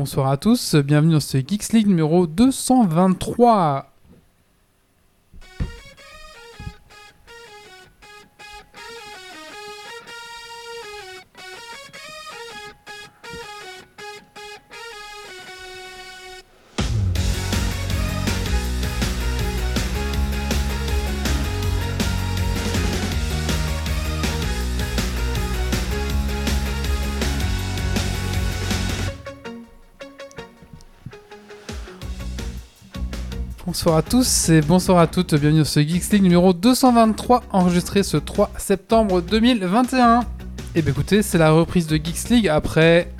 Bonsoir à tous, bienvenue dans ce Geeks League numéro 223. Bonsoir à tous et bonsoir à toutes, bienvenue dans ce Geeks League numéro 223, enregistré ce 3 septembre 2021. Et bien écoutez, c'est la reprise de Geeks League après,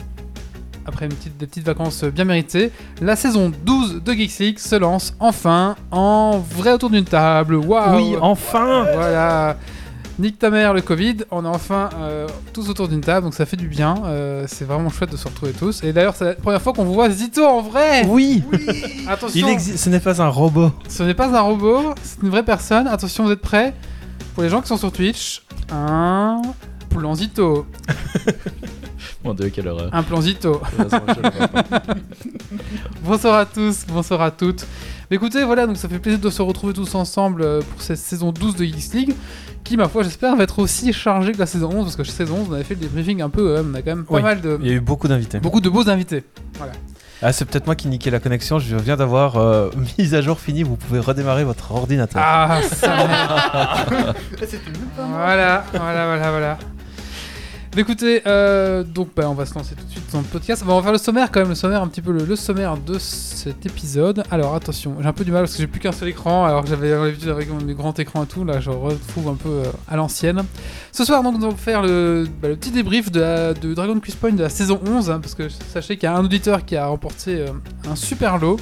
après une petite, des petites vacances bien méritées. La saison 12 de Geeks League se lance enfin en vrai autour d'une table. Waouh Oui, enfin Voilà Nique ta mère le Covid, on est enfin euh, tous autour d'une table, donc ça fait du bien. Euh, c'est vraiment chouette de se retrouver tous. Et d'ailleurs, c'est la première fois qu'on vous voit Zito en vrai Oui Attention Il existe, ce n'est pas un robot. ce n'est pas un robot, c'est une vraie personne. Attention, vous êtes prêts? Pour les gens qui sont sur Twitch, un plan Zito. Mon dieu, quelle horreur. Un plan Zito. Bonsoir à tous, bonsoir à toutes. Mais écoutez, voilà, donc ça fait plaisir de se retrouver tous ensemble euh, pour cette saison 12 de Geeks League, qui, ma foi, j'espère, va être aussi chargée que la saison 11, parce que saison 11, on avait fait le débriefing un peu, euh, on a quand même pas Oui. mal de... Il y a eu beaucoup d'invités. Beaucoup de beaux invités. Ah, c'est peut-être moi qui niquais la connexion. Je viens d'avoir euh, mise à jour finie. Vous pouvez redémarrer votre ordinateur. Ah, ça Voilà, voilà, voilà, voilà. Mais écoutez, euh, donc bah, on va se lancer tout de suite dans le podcast. On va faire le sommaire quand même, le sommaire, un petit peu le, le sommaire de cet épisode. Alors attention, j'ai un peu du mal parce que j'ai plus qu'un seul écran, alors que j'avais l'habitude avec mes grands écrans et tout, là je retrouve un peu euh, à l'ancienne. Ce soir donc nous allons faire le, bah, petit débrief de, Dragon Quest Point de la saison 11, hein, parce que sachez qu'il y a un auditeur qui a remporté euh, un super lot,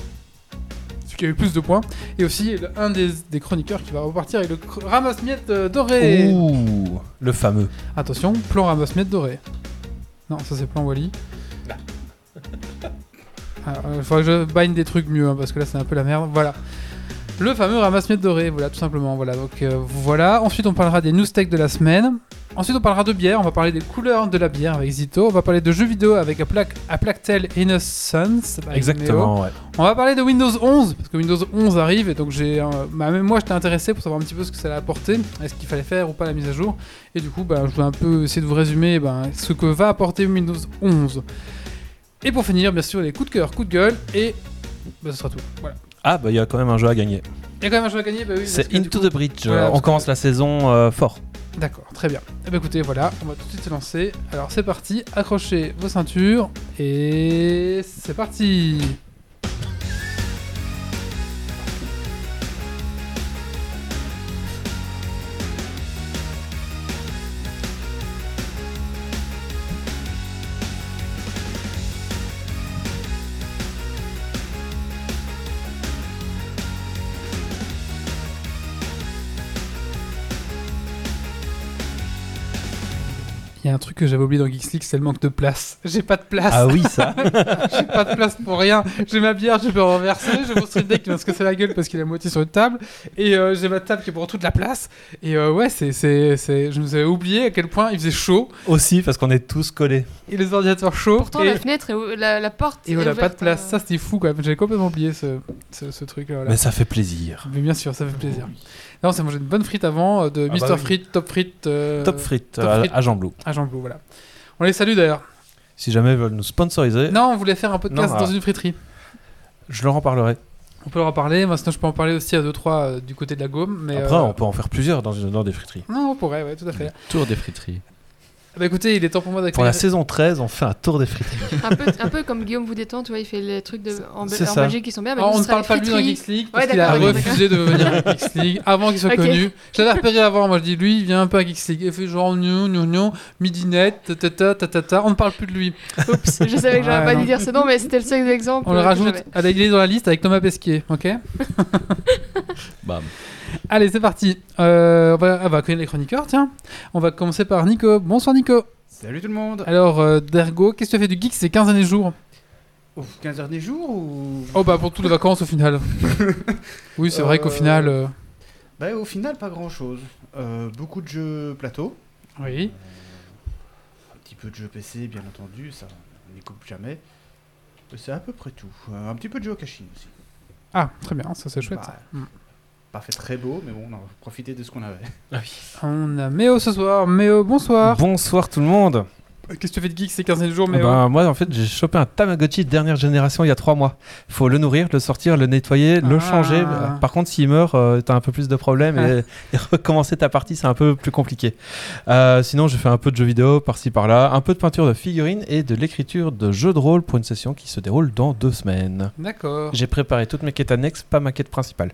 qui a eu plus de points, et aussi le- un des, des chroniqueurs qui va repartir avec le cr- ramasse-miettes euh, doré. Ouh, le fameux. Attention, plan ramasse-miettes doré. Non, ça c'est plan Wally. Il faudrait que je bind des trucs mieux, hein, parce que là c'est un peu la merde. Voilà. Le fameux ramasse-miettes doré, voilà, tout simplement. Voilà, donc euh, voilà. Ensuite, on parlera des news tech de la semaine. Ensuite, on parlera de bière. On va parler des couleurs de la bière avec Zito. On va parler de jeux vidéo avec A, Plague, A Plague Tale Innocence. Méo. Exactement, ouais. On va parler de Windows 11, parce que Windows 11 arrive, et donc j'ai, euh, bah, même moi j'étais intéressé pour savoir un petit peu ce que ça allait apporter, est-ce qu'il fallait faire ou pas la mise à jour, et du coup bah, je vais un peu essayer de vous résumer ce que va apporter Windows 11. Et pour finir, bien sûr, les coups de cœur, coups de gueule, et bah, ce sera tout. Voilà. Ah, bah il y a quand même un jeu à gagner. Il y a quand même un jeu à gagner, bah oui. C'est Into the Bridge. voilà, Euh, on que- commence la saison euh, fort. D'accord, très bien. Et bah écoutez, voilà, on va tout de suite se lancer. Alors c'est parti, accrochez vos ceintures, et c'est parti que j'avais oublié dans Geeks League, c'est le manque de place. J'ai pas de place. Ah oui, ça. J'ai pas de place pour rien. J'ai ma bière, je peux renverser. J'ai mon street deck qui va se casser la gueule parce qu'il est à moitié sur une table. Et euh, j'ai ma table qui prend toute la place. Et euh, ouais, c'est, c'est, c'est... je nous avais oublié à quel point il faisait chaud. Aussi, parce qu'on est tous collés. Et les ordinateurs chauds. Pourtant, et, la fenêtre, ou- la, la porte. et on n'a pas de place. euh, Ça, c'était fou quand même. J'avais complètement oublié ce, ce, ce truc-là. voilà. Mais ça fait plaisir. Mais bien sûr, ça fait plaisir. On s'est mangé une bonne frite avant euh, de Ah bah oui. Frites, Top Frites. euh, Top euh, frites. à Jean Blou. À Jean Blou, voilà. On les salue d'ailleurs. Si jamais ils veulent nous sponsoriser, Non, on voulait faire un podcast Non, dans ah. une friterie. je leur en parlerai. On peut leur en parler. Moi, sinon, je peux en parler aussi à 2-3 du côté de la Gaume. Mais, Après, euh, on peut en faire plusieurs dans, une- dans des friteries. Non, on pourrait, ouais, tout à fait. Tour des friteries. Bah écoutez, il est temps pour moi Pour d'accueillir. la saison 13, on fait un tour des friteries. Un peu, un peu comme Guillaume vous détend, tu vois, il fait les trucs de, en, en. Belgique qui sont bien. mais Alors, nous, on ne parle pas de lui dans. Geeks League parce Ouais, qu'il a refusé de venir à Geeks League avant qu'il soit Ok. connu. Je l'avais repéré avant, moi je dis lui, il vient un peu à Geeks League. Il fait genre gnon, gnon, gnon, midinette, tatata, tatata. On ne parle plus de lui. Oups, je savais que j'aurais Ouais, pas dû dire ce nom, mais c'était le seul exemple. On le rajoute j'avais. à la, il est dans la liste avec Thomas Pesquet, ok Bam. Allez, c'est parti. Euh, on, va, on va accueillir les chroniqueurs, tiens. On va commencer par Nico. Bonsoir Nico. Salut tout le monde Alors, euh, Dergo, qu'est-ce que tu as fait du geek ces 15 derniers jours? Ouf, 15 derniers jours ou... Oh bah pour toutes les vacances au final. oui, c'est vrai qu'au Euh, final... euh, Bah au final pas grand chose. beaucoup de jeux plateau, Oui. un petit peu de jeux PC bien entendu, ça on n'y coupe jamais. C'est à peu près tout. Un petit peu de geocaching aussi. Ah, très bien, ça c'est chouette. Bah, ça. Pas fait très beau, mais bon, on a profité de ce qu'on avait. On a Méo ce soir. Méo, bonsoir. Bonsoir tout le monde. Qu'est-ce que tu fais de geek ces 15 jours, Méo Bah, moi, en fait, j'ai chopé un Tamagotchi de dernière génération il y a 3 mois. Il faut le nourrir, le sortir, le nettoyer, le Ah. changer. Par contre, s'il meurt, euh, t'as un peu plus de problèmes et, et recommencer ta partie, c'est un peu plus compliqué. Euh, sinon, j'ai fait un peu de jeux vidéo par-ci par-là, un peu de peinture de figurines et de l'écriture de jeux de rôle pour une session qui se déroule dans deux semaines. D'accord. J'ai préparé toutes mes quêtes annexes, pas ma quête principale.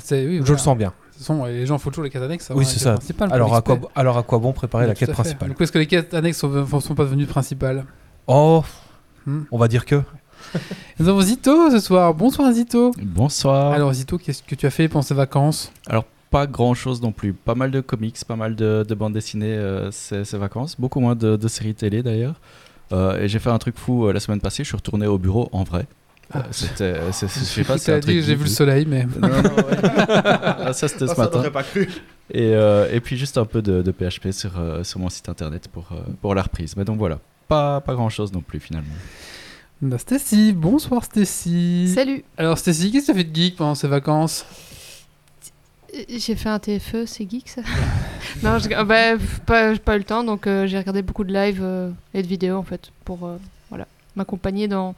C'est- oui, Je voilà. le sens bien. De toute façon, les gens font toujours les quêtes annexes. Oui, c'est ça. Alors à, quoi, alors à quoi bon préparer la quête principale Du coup, est-ce que les quêtes annexes sont, sont pas devenues principales Oh, Hmm. on va dire que. Nous avons Zito ce soir. Bonsoir Zito. Bonsoir. Alors Zito, qu'est-ce que tu as fait pendant ces vacances? Pas grand chose non plus. Pas mal de comics, pas mal de, de bandes dessinées euh, ces, ces vacances. Beaucoup moins de, de séries télé d'ailleurs. Euh, et j'ai fait un truc fou euh, la semaine passée. Je suis retourné au bureau en vrai. Euh, Ah. C'était. c'est- Je sais pas c'est un truc j'ai vu le soleil, mais. Non, non, ouais. Ah, ça c'était Ah, ce ça matin. pas cru. Et, euh, et puis juste un peu de, de PHP sur, euh, sur mon site internet pour, euh, pour la reprise. Mais donc voilà, pas, pas grand chose non plus finalement. On a Stacy. Bonsoir Stacy. Salut. Alors Stacy, qu'est-ce que tu as fait de geek pendant ces vacances? Euh, J'ai fait un TFE, c'est geek ça Non, je... ah bah, pas, pas eu le temps, donc euh, j'ai regardé beaucoup de live euh, et de vidéos en fait pour euh, voilà, m'accompagner dans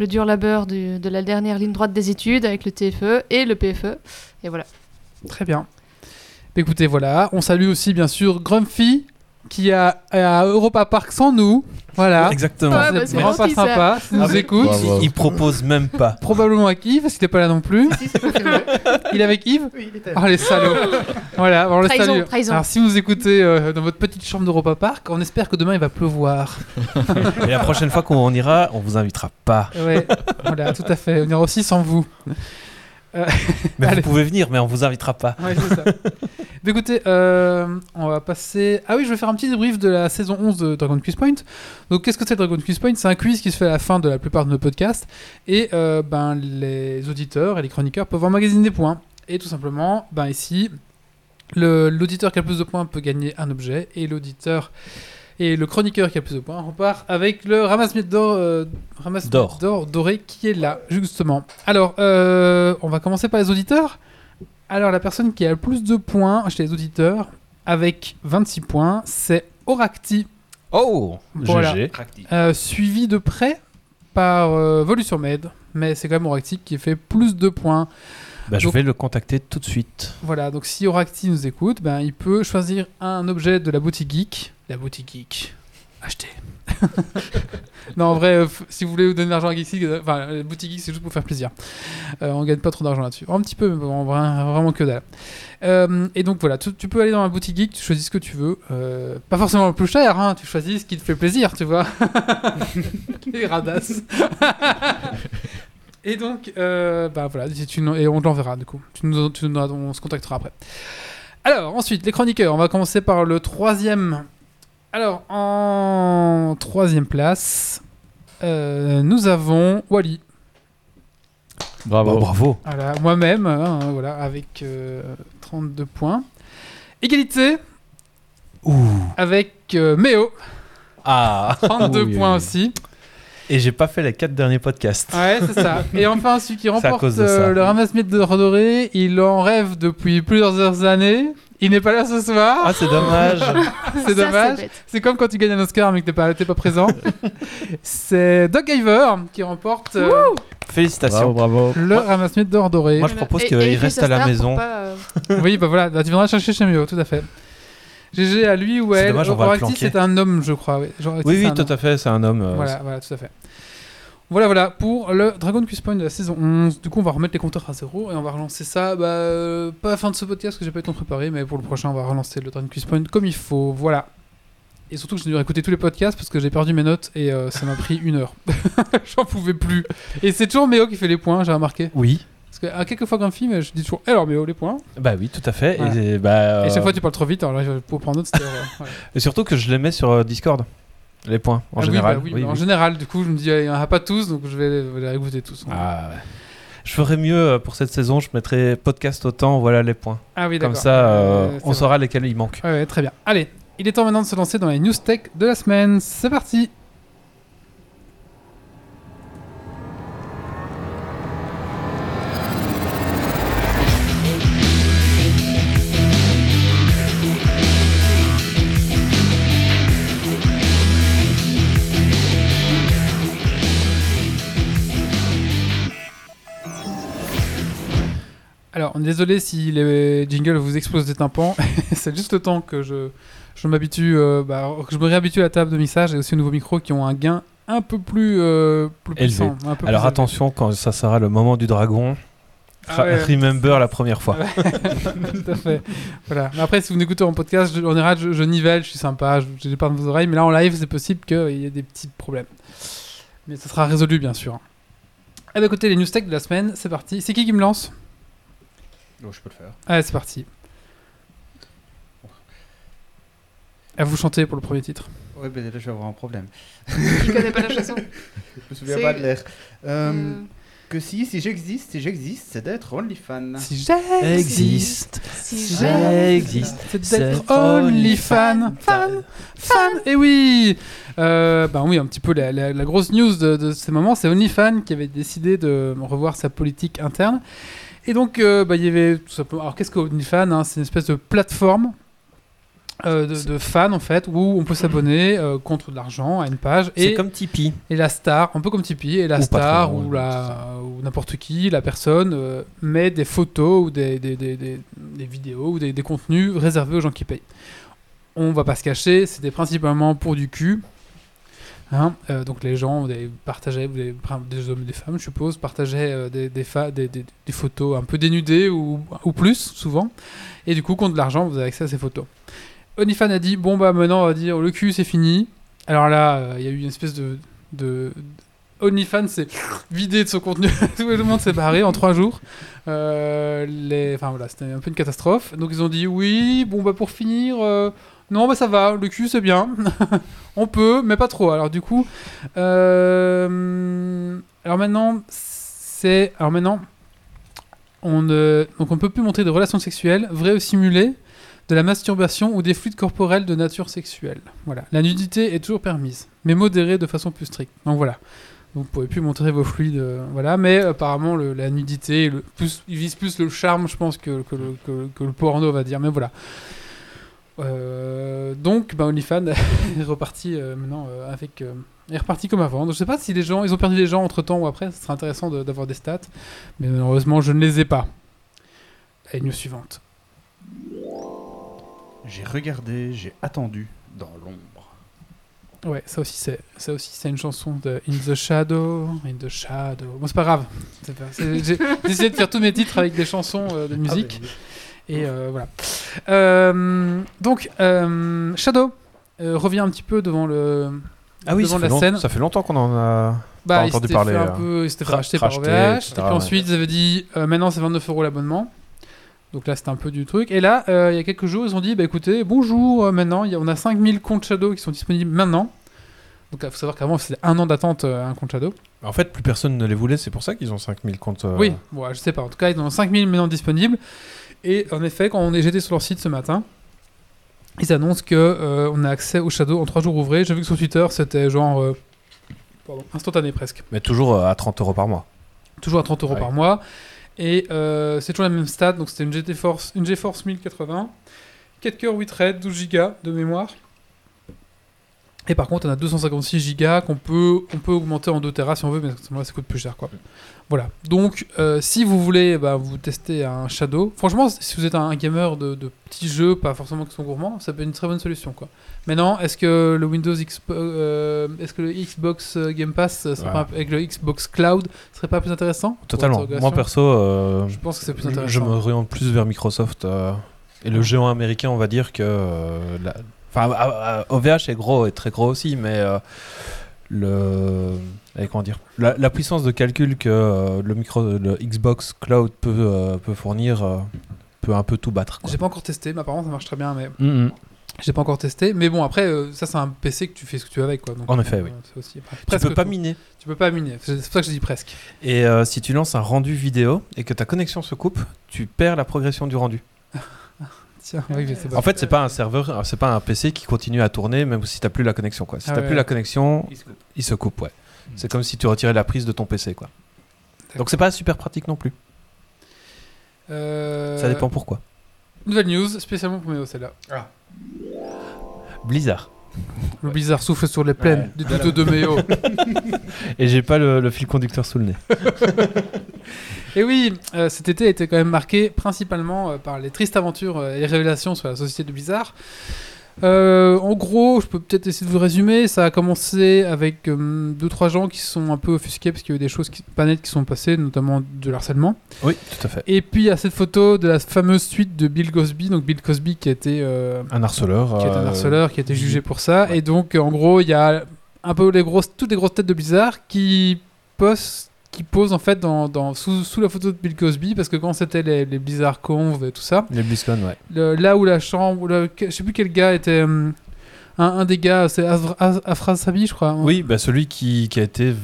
le dur labeur de la dernière ligne droite des études avec le TFE et le PFE. Et voilà. Très bien. Écoutez, voilà. On salue aussi bien sûr Grumpy qui a à Europa Park sans nous. Voilà. Exactement. Ouais, bah, c'est c'est vraiment pas sympa. S'il nous Ah oui. écoute. Bravo. Il, il propose même pas. Probablement avec Yves, parce qu'il n'est pas là non plus. Si. Il est avec Yves Oui, il était. Oh les salauds Voilà, on le Trahison, salue. trahison. Alors si vous écoutez euh, dans votre petite chambre d'Europa Park, on espère que demain il va pleuvoir. Et la prochaine fois qu'on ira, on vous invitera pas. Ouais, voilà, tout à fait. On ira aussi sans vous. Mais Allez. vous pouvez venir, mais on vous invitera pas. Ouais, c'est ça. Mais écoutez, euh, on va passer. Ah oui, je vais faire un petit débrief de la saison 11 de Dragon Quiz Point. Donc, qu'est-ce que c'est Dragon Quiz Point? C'est un quiz qui se fait à la fin de la plupart de nos podcasts. Et euh, ben, les auditeurs et les chroniqueurs peuvent emmagasiner des points. Et tout simplement, ben, ici, l'auditeur qui a le plus de points peut gagner un objet. Et l'auditeur. Et le chroniqueur qui a le plus de points repart avec le ramasse-miettes d'or euh, ramasse-miettes D'or. d'or doré qui est là, justement. Alors, euh, on va commencer par les auditeurs. Alors, la personne qui a le plus de points chez les auditeurs, avec 26 points, c'est Oracti, Oh Voilà. GG. euh, suivi de près par euh, Volution Med. Mais c'est quand même Oracti qui fait plus de points. Bah, je vais le contacter tout de suite. Voilà, donc si Oracti nous écoute, ben, il peut choisir un objet de la boutique geek. La boutique geek. Acheter. non, en vrai, euh, si vous voulez vous donner de l'argent à Geeksy, euh, enfin, la boutique geek, c'est juste pour faire plaisir. Euh, on gagne pas trop d'argent là-dessus. Un petit peu, mais bon, en vrai, vraiment que dalle. Euh, et donc voilà, tu, tu peux aller dans la boutique geek, tu choisis ce que tu veux. Pas forcément le plus cher, hein, tu choisis ce qui te fait plaisir, tu vois. Les radasses. Et donc, euh, bah voilà, et on te l'enverra du coup. Tu nous, tu nous- on se contactera après. Alors, ensuite, les chroniqueurs. On va commencer par le troisième. Alors, en troisième place, euh, nous avons Wally. Bravo. Bah, bravo. Voilà, moi-même, hein, voilà, avec euh, 32 points. Égalité Ouh. avec euh, Méo, Ah 32 Oui, points oui. aussi. Et j'ai pas fait les quatre derniers podcasts. Ouais, c'est ça. Et enfin, celui qui remporte euh, le ramasse-miettes de Redoré, il en rêve depuis plusieurs années. Il n'est pas là ce soir. Ah, c'est dommage. c'est dommage. C'est comme quand tu gagnes un Oscar mais que t'es pas, t'es pas présent. c'est Doug Iver qui remporte euh, Félicitations. Bravo, bravo. le ramasse-miettes d'or doré. Moi, je propose qu'il reste à la maison. pas, euh, oui, bah voilà, bah, tu viendras chercher chez Méo, tout à fait. GG à lui ou C'est elle. dommage, on va le Oracti, planquer. c'est un homme, je crois. Oui, Genre, Oui, c'est tout homme. à fait, c'est un homme. euh, Voilà, voilà, tout à fait. Voilà, voilà, pour le Dragon Quest Point de la saison 11. Du coup, on va remettre les compteurs à zéro et on va relancer ça, bah, euh, pas à la fin de ce podcast parce que j'ai pas eu le temps de préparer, mais pour le prochain, on va relancer le Dragon Quest Point comme il faut. Voilà. Et surtout que j'ai dû réécouter tous les podcasts parce que j'ai perdu mes notes et euh, ça m'a pris une heure. J'en pouvais plus. Et c'est toujours Méo qui fait les points, j'ai remarqué. Oui. Parce que à quelques fois Grumpy, mais je dis toujours, alors Méo, les points. Bah oui, tout à fait. Voilà. Et, bah, Et chaque euh, fois, tu parles trop vite, alors là, je- pour prendre note, c'était. voilà. et surtout que je les mets sur Discord. Les points, en Ah oui, général. bah oui, Oui, mais En général, du coup, je me dis, il n'y en a pas tous, donc je vais les réécouter tous. Ah, ouais. Je ferais mieux euh, pour cette saison, je mettrais podcast autant, voilà les points. Ah oui, Comme ça, euh, Euh, on saura lesquels il manque. Ouais, ouais, très bien. Allez, il est temps maintenant de se lancer dans les news tech de la semaine. C'est parti Alors, désolé si les jingles vous explosent des tympans. c'est juste le temps que je, je m'habitue, euh, bah, que je me réhabitue à la table de mixage et aussi aux nouveaux micros qui ont un gain un peu plus, euh, plus puissant. un peu plus Alors élevé. attention, quand ça sera le moment du dragon, Ah ouais. remember la première fois. Tout à fait. Voilà. Mais après, si vous m'écoutez en podcast, je- en général, je, je nivelle, je suis sympa, je, je déparle vos oreilles. Mais là, en live, c'est possible qu'il y ait des petits problèmes. Mais ça sera résolu, bien sûr. Et bah, écoutez, les news tech de la semaine, c'est parti. C'est qui qui me lance? Oh, je peux le faire. Allez, c'est parti. À vous chanter pour le premier titre. Ouais, ben là, je vais avoir un problème. Je connais pas la chanson. Je me souviens pas de l'air. Euh, Euh, Que si, si j'existe, si j'existe, c'est d'être OnlyFan. Si j'existe, si j'existe, c'est d'être d'être only fan, fan, fan. Et oui, euh, ben oui, un petit peu la, la- la grosse news de, de ces moments, c'est OnlyFan qui avait décidé de revoir sa politique interne. Et donc, euh, bah, il y avait tout simplement. Alors, qu'est-ce que OnlyFan hein C'est une espèce de plateforme. euh, de, de fans en fait où on peut s'abonner euh, contre de l'argent à une page C'est comme Tipeee. et la star, un peu comme Tipeee, et la Ou star ou, la, ou n'importe qui, la personne, euh, met des photos ou des, des, des, des- des vidéos ou des, des contenus réservés aux gens qui payent. On va pas se cacher, c'était principalement pour du cul. Hein, euh, donc les gens partageaient, des, hommes des femmes, je suppose, partageaient euh, des, photos un peu dénudées ou, plus, souvent. Et du coup, contre de l'argent, vous avez accès à ces photos. OnlyFans a dit bon bah maintenant on va dire le cul c'est fini. Alors là, euh, il y a eu une espèce de, de... OnlyFans s'est vidé de son contenu. Tout le monde s'est barré en trois jours. Enfin voilà, c'était un peu une catastrophe. Donc ils ont dit oui, bon bah pour finir, non bah ça va, le cul c'est bien. on peut, mais pas trop. Alors du coup, euh, alors maintenant c'est, alors maintenant on ne, donc on peut plus montrer de relations sexuelles, vraies ou simulées, de la masturbation ou des fluides corporels de nature sexuelle. Voilà, la nudité est toujours permise, mais modérée de façon plus stricte. Donc voilà. Vous pouvez plus montrer vos fluides, euh, voilà. Mais apparemment, la nudité, le, plus, il vise plus le charme, je pense, que, le, que le porno, on va dire. Mais voilà. Euh, donc, bah, OnlyFans est reparti euh, maintenant euh, avec. euh, est reparti comme avant. Donc, je sais pas si les gens, ils ont perdu des gens entre temps ou après. Ce serait intéressant de- d'avoir des stats, mais malheureusement, je ne les ai pas. Et news suivante. J'ai regardé, j'ai attendu dans l'ombre. Ouais, ça aussi c'est ça aussi c'est une chanson de In the Shadow, In the Shadow. Bon, c'est pas grave. J'ai essayé de faire tous mes titres avec des chansons de musique et euh, voilà. Euh, donc euh, Shadow revient un petit peu devant le Ah oui, devant la scène. ça fait longtemps qu'on en a. Bah, Pas entendu parler, fait un peu, il s'était fait racheter par OVH. Et puis ouais. ensuite, ils avaient dit maintenant c'est 29 euros l'abonnement. Donc là, c'était un peu du truc. Et là, euh, il y a quelques jours, ils ont dit bah écoutez, bonjour, euh, maintenant, il y a- on a 5000 comptes Shadow qui sont disponibles maintenant. Donc il faut savoir qu'avant, c'était un an d'attente euh, un compte Shadow. En fait, plus personne ne les voulait, c'est pour ça qu'ils ont 5000 comptes. Oui, bon, je sais pas. En tout cas, ils en ont 5000 maintenant disponibles. Et en effet, quand on est j'étais sur leur site ce matin, ils annoncent que euh, on a accès au Shadow en 3 jours ouvrés. J'ai vu que sur Twitter, c'était genre euh, pardon, instantané presque. Mais toujours euh, à 30 euros par mois. toujours à 30 euros Ouais. par mois. Et euh, c'est toujours la même stat, donc c'était une GeForce 1080, 4 cœurs, 8 threads, 12 Go de mémoire. Et par contre, on a 256 Go qu'on peut, on peut augmenter en 2 Tera si on veut, mais à ce moment-là, ça coûte plus cher. Quoi. Voilà. Donc, euh, si vous voulez bah, vous tester un Shadow, franchement, si vous êtes un gamer de, de petits jeux, pas forcément qui sont gourmands, ça peut être une très bonne solution. Quoi. Maintenant, est-ce que le Windows Xbox, euh, est-ce que le Xbox euh, Game Pass euh, Ouais. pas avec le Xbox Cloud serait pas plus intéressant Totalement. Moi perso, je pense que c'est plus intéressant. je m'oriente plus vers Microsoft et le géant américain, on va dire que. la- Enfin, OVH est gros et très gros aussi, mais euh, le. eh, comment dire la, la puissance de calcul que euh, le, micro, le Xbox Cloud peut, euh, peut fournir euh, peut un peu tout battre. J'ai pas encore testé, mais apparemment ça marche très bien, mais Mhm. j'ai pas encore testé. Mais bon, après, euh, ça c'est un PC que tu fais ce que tu veux avec, quoi. Donc, En effet, euh, oui. aussi- Tu presque peux pas tout. miner. Tu peux pas miner. C'est c'est pour ça que je dis presque. Et euh, si tu lances un rendu vidéo et que ta connexion se coupe, tu perds la progression du rendu. Tiens, oui, mais c'est En fait, c'est pas un serveur, c'est pas un PC qui continue à tourner même si t'as plus la connexion. Quoi. Si Ah t'as ouais. plus la connexion, Il se coupe. il se coupe. Ouais. C'est comme si tu retirais la prise de ton PC. Quoi. Donc c'est pas super pratique non plus. Euh, Ça dépend pourquoi. Nouvelle news, spécialement pour Méo, celle-là. Blizzard. Le blizzard souffle sur les plaines Ouais. du doute de Méo. Et j'ai pas le, le fil conducteur sous le nez. Et oui, euh, cet été a été quand même marqué principalement euh, par les tristes aventures euh, et révélations sur la société de Blizzard. Euh, en gros, je peux peut-être essayer de vous résumer. Ça a commencé avec euh, deux trois gens qui sont un peu offusqués parce qu'il y a eu des choses qui, pas nettes qui sont passées, notamment de l'harcèlement. Oui, tout à fait. Et puis il y a cette photo de la fameuse suite de Bill Cosby, donc Bill Cosby qui a été euh, Un harceleur. qui est un euh, harceleur, qui a été jugé pour ça. ouais. Et donc, en gros, il y a un peu les grosses, toutes les grosses têtes de Blizzard qui posent, qui posent en fait dans, dans- sous, sous la photo de Bill Cosby, parce que quand c'était les, les Blizzard Conv et tout ça, Les BlizzCon, ouais. le- là où la chambre, où le- que- je sais plus quel gars était. Un, un des gars, c'est Afra- Af- Afra Sabi, je crois. Oui, bah celui qui, qui a été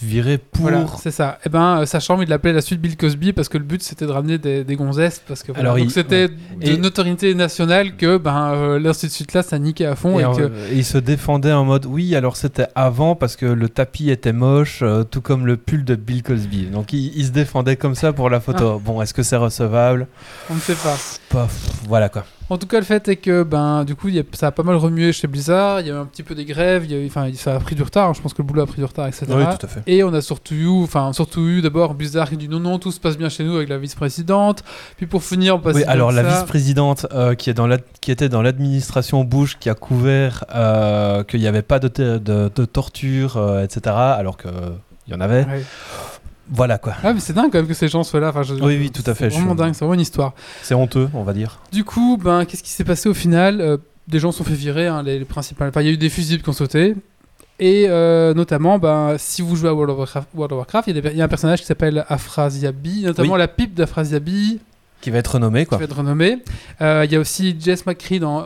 viré pour. Voilà, c'est ça. Et ben, euh, sa chambre, il l'appelait la suite Bill Cosby parce que le but c'était de ramener des, des gonzesses. Parce que voilà. Alors, Donc il- c'était de Et- notoriété nationale que ben, euh, l'institut là, ça niquait à fond. Et, que... et il se défendait en mode oui, alors c'était avant parce que le tapis était moche, euh, tout comme le pull de Bill Cosby. Donc il, il se défendait comme ça pour la photo. Bon, est-ce que c'est recevable? On ne sait pas. Pff, Voilà quoi. En tout cas, le fait est que ben, du coup, il y a- ça a pas mal remué chez Blizzard. Il y a eu un petit peu des grèves. il y a eu- Enfin, ça a pris du retard. hein. Je pense que le boulot a pris du retard, etc. Oui, tout à fait. Et on a surtout eu, enfin, surtout eu d'abord Blizzard qui dit non, non, tout se passe bien chez nous avec la vice-présidente. Puis pour finir, on passe Oui, alors la ça. vice-présidente euh, qui, est dans l'ad- qui était dans l'administration Bush, qui a couvert euh, qu'il n'y avait pas de, te- de, de torture, euh, etc., alors qu'il y en avait. Ouais. Voilà quoi. Ah, mais c'est dingue quand même que ces gens soient là. Enfin, je- Oui, oui, tout à fait, C'est vraiment dingue, c'est vraiment une histoire. C'est honteux, on va dire. Du coup, ben, qu'est-ce qui s'est passé au final? Euh, Des gens se sont fait virer, hein, les, les principales. Enfin, il y a eu des fusibles qui ont sauté. Et euh, notamment, ben, si vous jouez à World of Warcraft, World of Warcraft, il y, a des- il y a un personnage qui s'appelle Afrasiabi, notamment Oui. la pipe d'Afrasiabi, Qui va être renommé qui quoi. va être renommée. Euh, il y a aussi Jess McCree dans,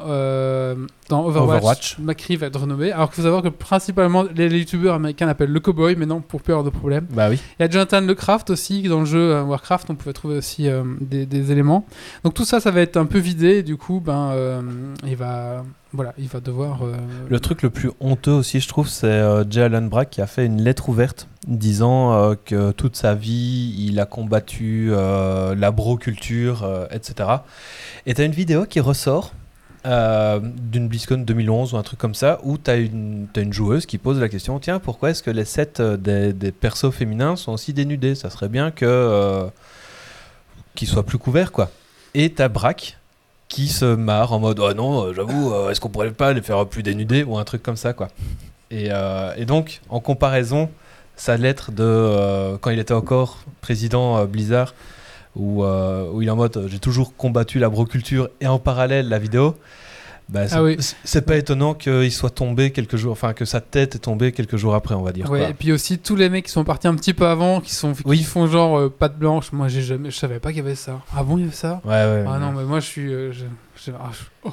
dans Overwatch. Overwatch. McCree va être renommé. Alors qu'il faut savoir que principalement les, les youtubeurs américains l'appellent le cowboy, mais non, pour peur de problème. Bah oui. Il y a Jonathan Lecraft aussi, dans le jeu euh, Warcraft, on pouvait trouver aussi euh, des, des éléments. Donc tout ça, ça va être un peu vidé, et du coup, ben, euh, il va, voilà, il va devoir. euh, Le truc le plus honteux aussi, je trouve, c'est Jay Allen Brack qui a fait une lettre ouverte disant que toute sa vie, il a combattu la broculture, etc. Et tu as une vidéo qui ressort euh, d'une BlizzCon 2011 ou un truc comme ça, où tu as, une joueuse qui pose la question Tiens, pourquoi est-ce que les sets euh, des, persos féminins sont aussi dénudés? Ça serait bien que euh, qu'ils soient plus couverts, quoi. Et t'as Brack qui se marre en mode oh non j'avoue est-ce qu'on pourrait pas les faire plus dénudés ou un truc comme ça quoi et, donc en comparaison sa lettre de quand il était encore président Blizzard où, euh, où il est en mode j'ai toujours combattu la broculture et en parallèle la vidéo bah, c'est Ah oui. pas étonnant qu'il soit tombé quelques jours enfin que sa tête est tombée quelques jours après on va dire ouais, quoi. et puis aussi tous les mecs qui sont partis un petit peu avant, qui sont, qui Oui. font genre euh, patte blanche. Moi, j'ai jamais, je savais pas qu'il y avait ça. Ah bon, il y avait ça? Ouais ouais, Ah non, mais moi, je suis, euh, je- ah, je- oh,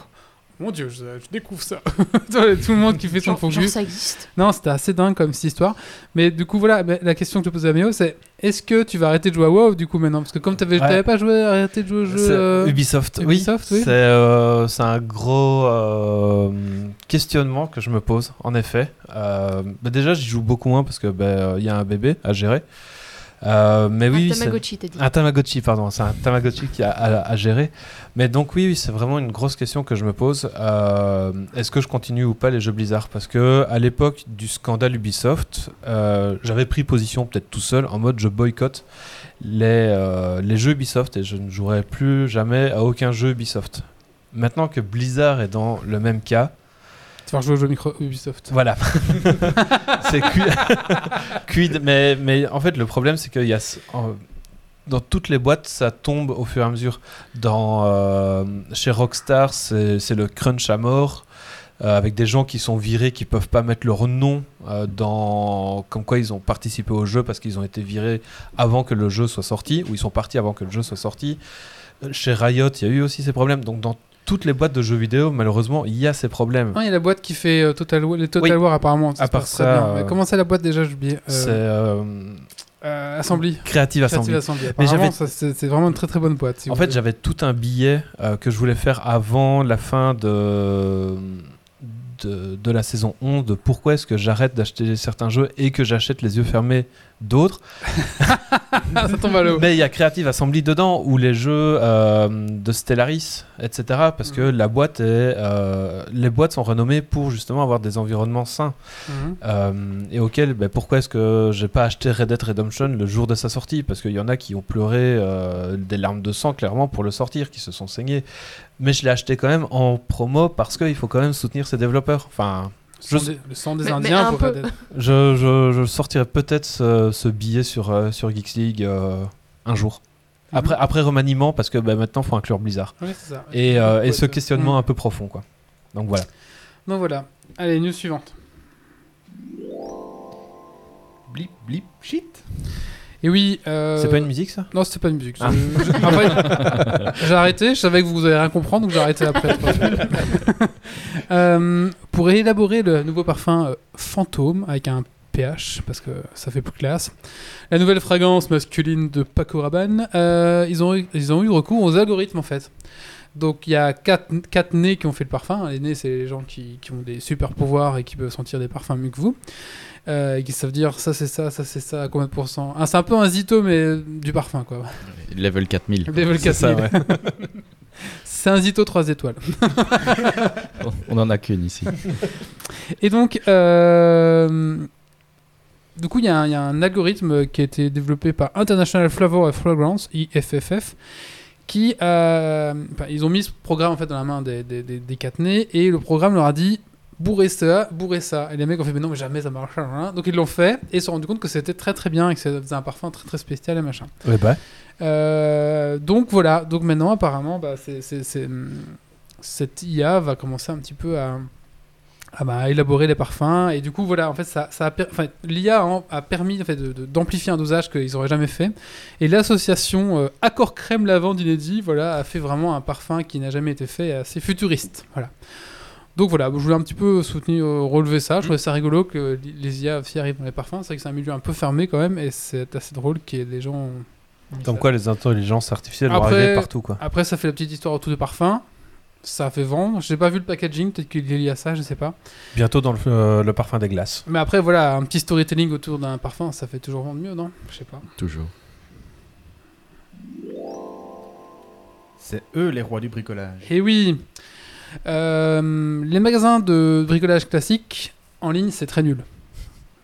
mon dieu, je, je découvre ça. Tout le monde qui fait son Genre, genre, focus. ça existe. Non, c'était assez dingue comme cette histoire. Mais du coup, voilà, mais la question que je posais à Méo, c'est est-ce que tu vas arrêter de jouer à WoW du coup maintenant? Parce que comme tu Ouais. n'avais pas joué, arrêté de jouer au jeu. Euh, Ubisoft, Ubisoft, oui. C'est euh, c'est un gros euh, questionnement que je me pose, en effet. Euh, bah déjà, j'y joue beaucoup moins parce que bah, il y a un bébé à gérer. Euh, mais oui, un c'est- Tamagotchi, t'as dit. un Tamagotchi, pardon, c'est un Tamagotchi qui a à, à gérer. Mais donc oui, oui, c'est vraiment une grosse question que je me pose. Euh, Est-ce que je continue ou pas les jeux Blizzard? Parce que à l'époque du scandale Ubisoft, euh, j'avais pris position peut-être tout seul en mode je boycotte les, euh, les jeux Ubisoft et je ne jouerai plus jamais à aucun jeu Ubisoft. Maintenant que Blizzard est dans le même cas, Vas jouer au jeu micro Ubisoft. voilà. c'est quid. Mais, mais en fait, le problème, c'est qu'il y a. dans toutes les boîtes, ça tombe au fur et à mesure. Euh, chez Rockstar, c'est le crunch à mort. euh, avec des gens qui sont virés, qui peuvent pas mettre leur nom euh, dans comme quoi ils ont participé au jeu parce qu'ils ont été virés avant que le jeu soit sorti ou ils sont partis avant que le jeu soit sorti. Chez Riot, il y a eu aussi ces problèmes. Donc dans toutes les boîtes de jeux vidéo, malheureusement, il y a ces problèmes. Non, il y a la boîte qui fait euh, Total War, les Total Oui. War apparemment. À part ça, bien. euh, comment c'est la boîte déjà J'ai oublié. Euh, C'est euh, euh, Assembly. Creative Assembly. Creative Assembly. Mais j'avais- c'est vraiment une très très bonne boîte. si En fait, j'avais tout un billet que je voulais faire avant la fin de de, de la saison 11 de pourquoi est-ce que j'arrête d'acheter certains jeux et que j'achète les yeux fermés d'autres. ça tombe à l'eau. Mais il y a Creative Assembly dedans, ou les jeux euh, de Stellaris, etc. Parce que Mhm. la boîte est, euh, les boîtes sont renommées pour justement avoir des environnements sains. Mhm. Euh, et auquel, ben, pourquoi est-ce que j'ai pas acheté Red Dead Redemption le jour de sa sortie? Parce qu'il y en a qui ont pleuré des larmes de sang clairement pour le sortir, qui se sont saignés. Mais je l'ai acheté quand même en promo parce qu'il faut quand même soutenir ses développeurs. Enfin, Je- le sang des Mais- mais Indiens un pour je, je, je sortirai peut-être ce, ce billet sur, euh, sur Geeks League euh, un jour. Après, après remaniement, parce que ben, maintenant, il faut inclure Blizzard. Oui, ça. Et, euh, et ce questionnement Mhm. un peu profond. quoi. Donc voilà. Donc voilà. Allez, news suivante. Blip, blip, shit. Et oui. euh, C'est pas une musique ça? Non, c'était pas une musique. Ah. Je- j'ai arrêté. Je savais que vous allez rien comprendre, donc j'ai arrêté après. Euh, pour élaborer le nouveau parfum euh, Fantôme avec un pH, parce que ça fait plus classe, la nouvelle fragrance masculine de Paco Rabanne, euh, ils, ont eu, ils ont eu recours aux algorithmes en fait. Donc il y a quatre, quatre nés qui ont fait le parfum. Les nés, c'est les gens qui, qui ont des super pouvoirs et qui peuvent sentir des parfums mieux que vous. Euh, et qui savent dire ça c'est ça, ça c'est ça, à combien de pourcents. Ah, c'est un peu un zito, mais du parfum quoi. Level 4000. Level C'est ça, 4000. C'est un Zito 3 étoiles. On en a qu'une ici. Et donc, euh, du coup, il y, a un- il y a un algorithme qui a été développé par International Flavor and Fragrance, IFFF, qui, euh, enfin, ils ont mis ce programme en fait dans la main des, des, des, des catenets, et le programme leur a dit bourrez ça, bourrez ça. Et les mecs ont fait mais non, mais jamais ça marche. hein. Donc ils l'ont fait, et ils se sont rendus compte que c'était très très bien, et que ça faisait un parfum très très spécial et machin. Ouais, bah. Euh, donc voilà, donc maintenant apparemment, bah, c'est, cette IA va commencer un petit peu à, à, bah, à élaborer les parfums et du coup voilà, en fait ça, ça a, enfin, l'IA a, a permis en fait, de- de- d'amplifier un dosage qu'ils n'auraient jamais fait et l'association euh, Accord Crème Lavande Inédit voilà, a fait vraiment un parfum qui n'a jamais été fait assez futuriste. Voilà. Donc voilà, je voulais un petit peu soutenir, euh, relever ça. Je trouvais ça rigolo que les IA aussi arrivent dans les parfums. C'est vrai que c'est un milieu un peu fermé quand même et c'est assez drôle qu'il y ait des gens. Comme quoi les intelligences artificielles vont arriver partout. Quoi. Après, ça fait la petite histoire autour des parfums. Ça fait vendre. J'ai pas vu le packaging, peut-être qu'il est lié à ça, je sais pas. Bientôt dans le, euh, le parfum des glaces. Mais après, voilà, un petit storytelling autour d'un parfum, ça fait toujours vendre mieux, non? Je sais pas. Toujours. C'est eux les rois du bricolage. Et oui Euh, Les magasins de bricolage classique en ligne, c'est très nul.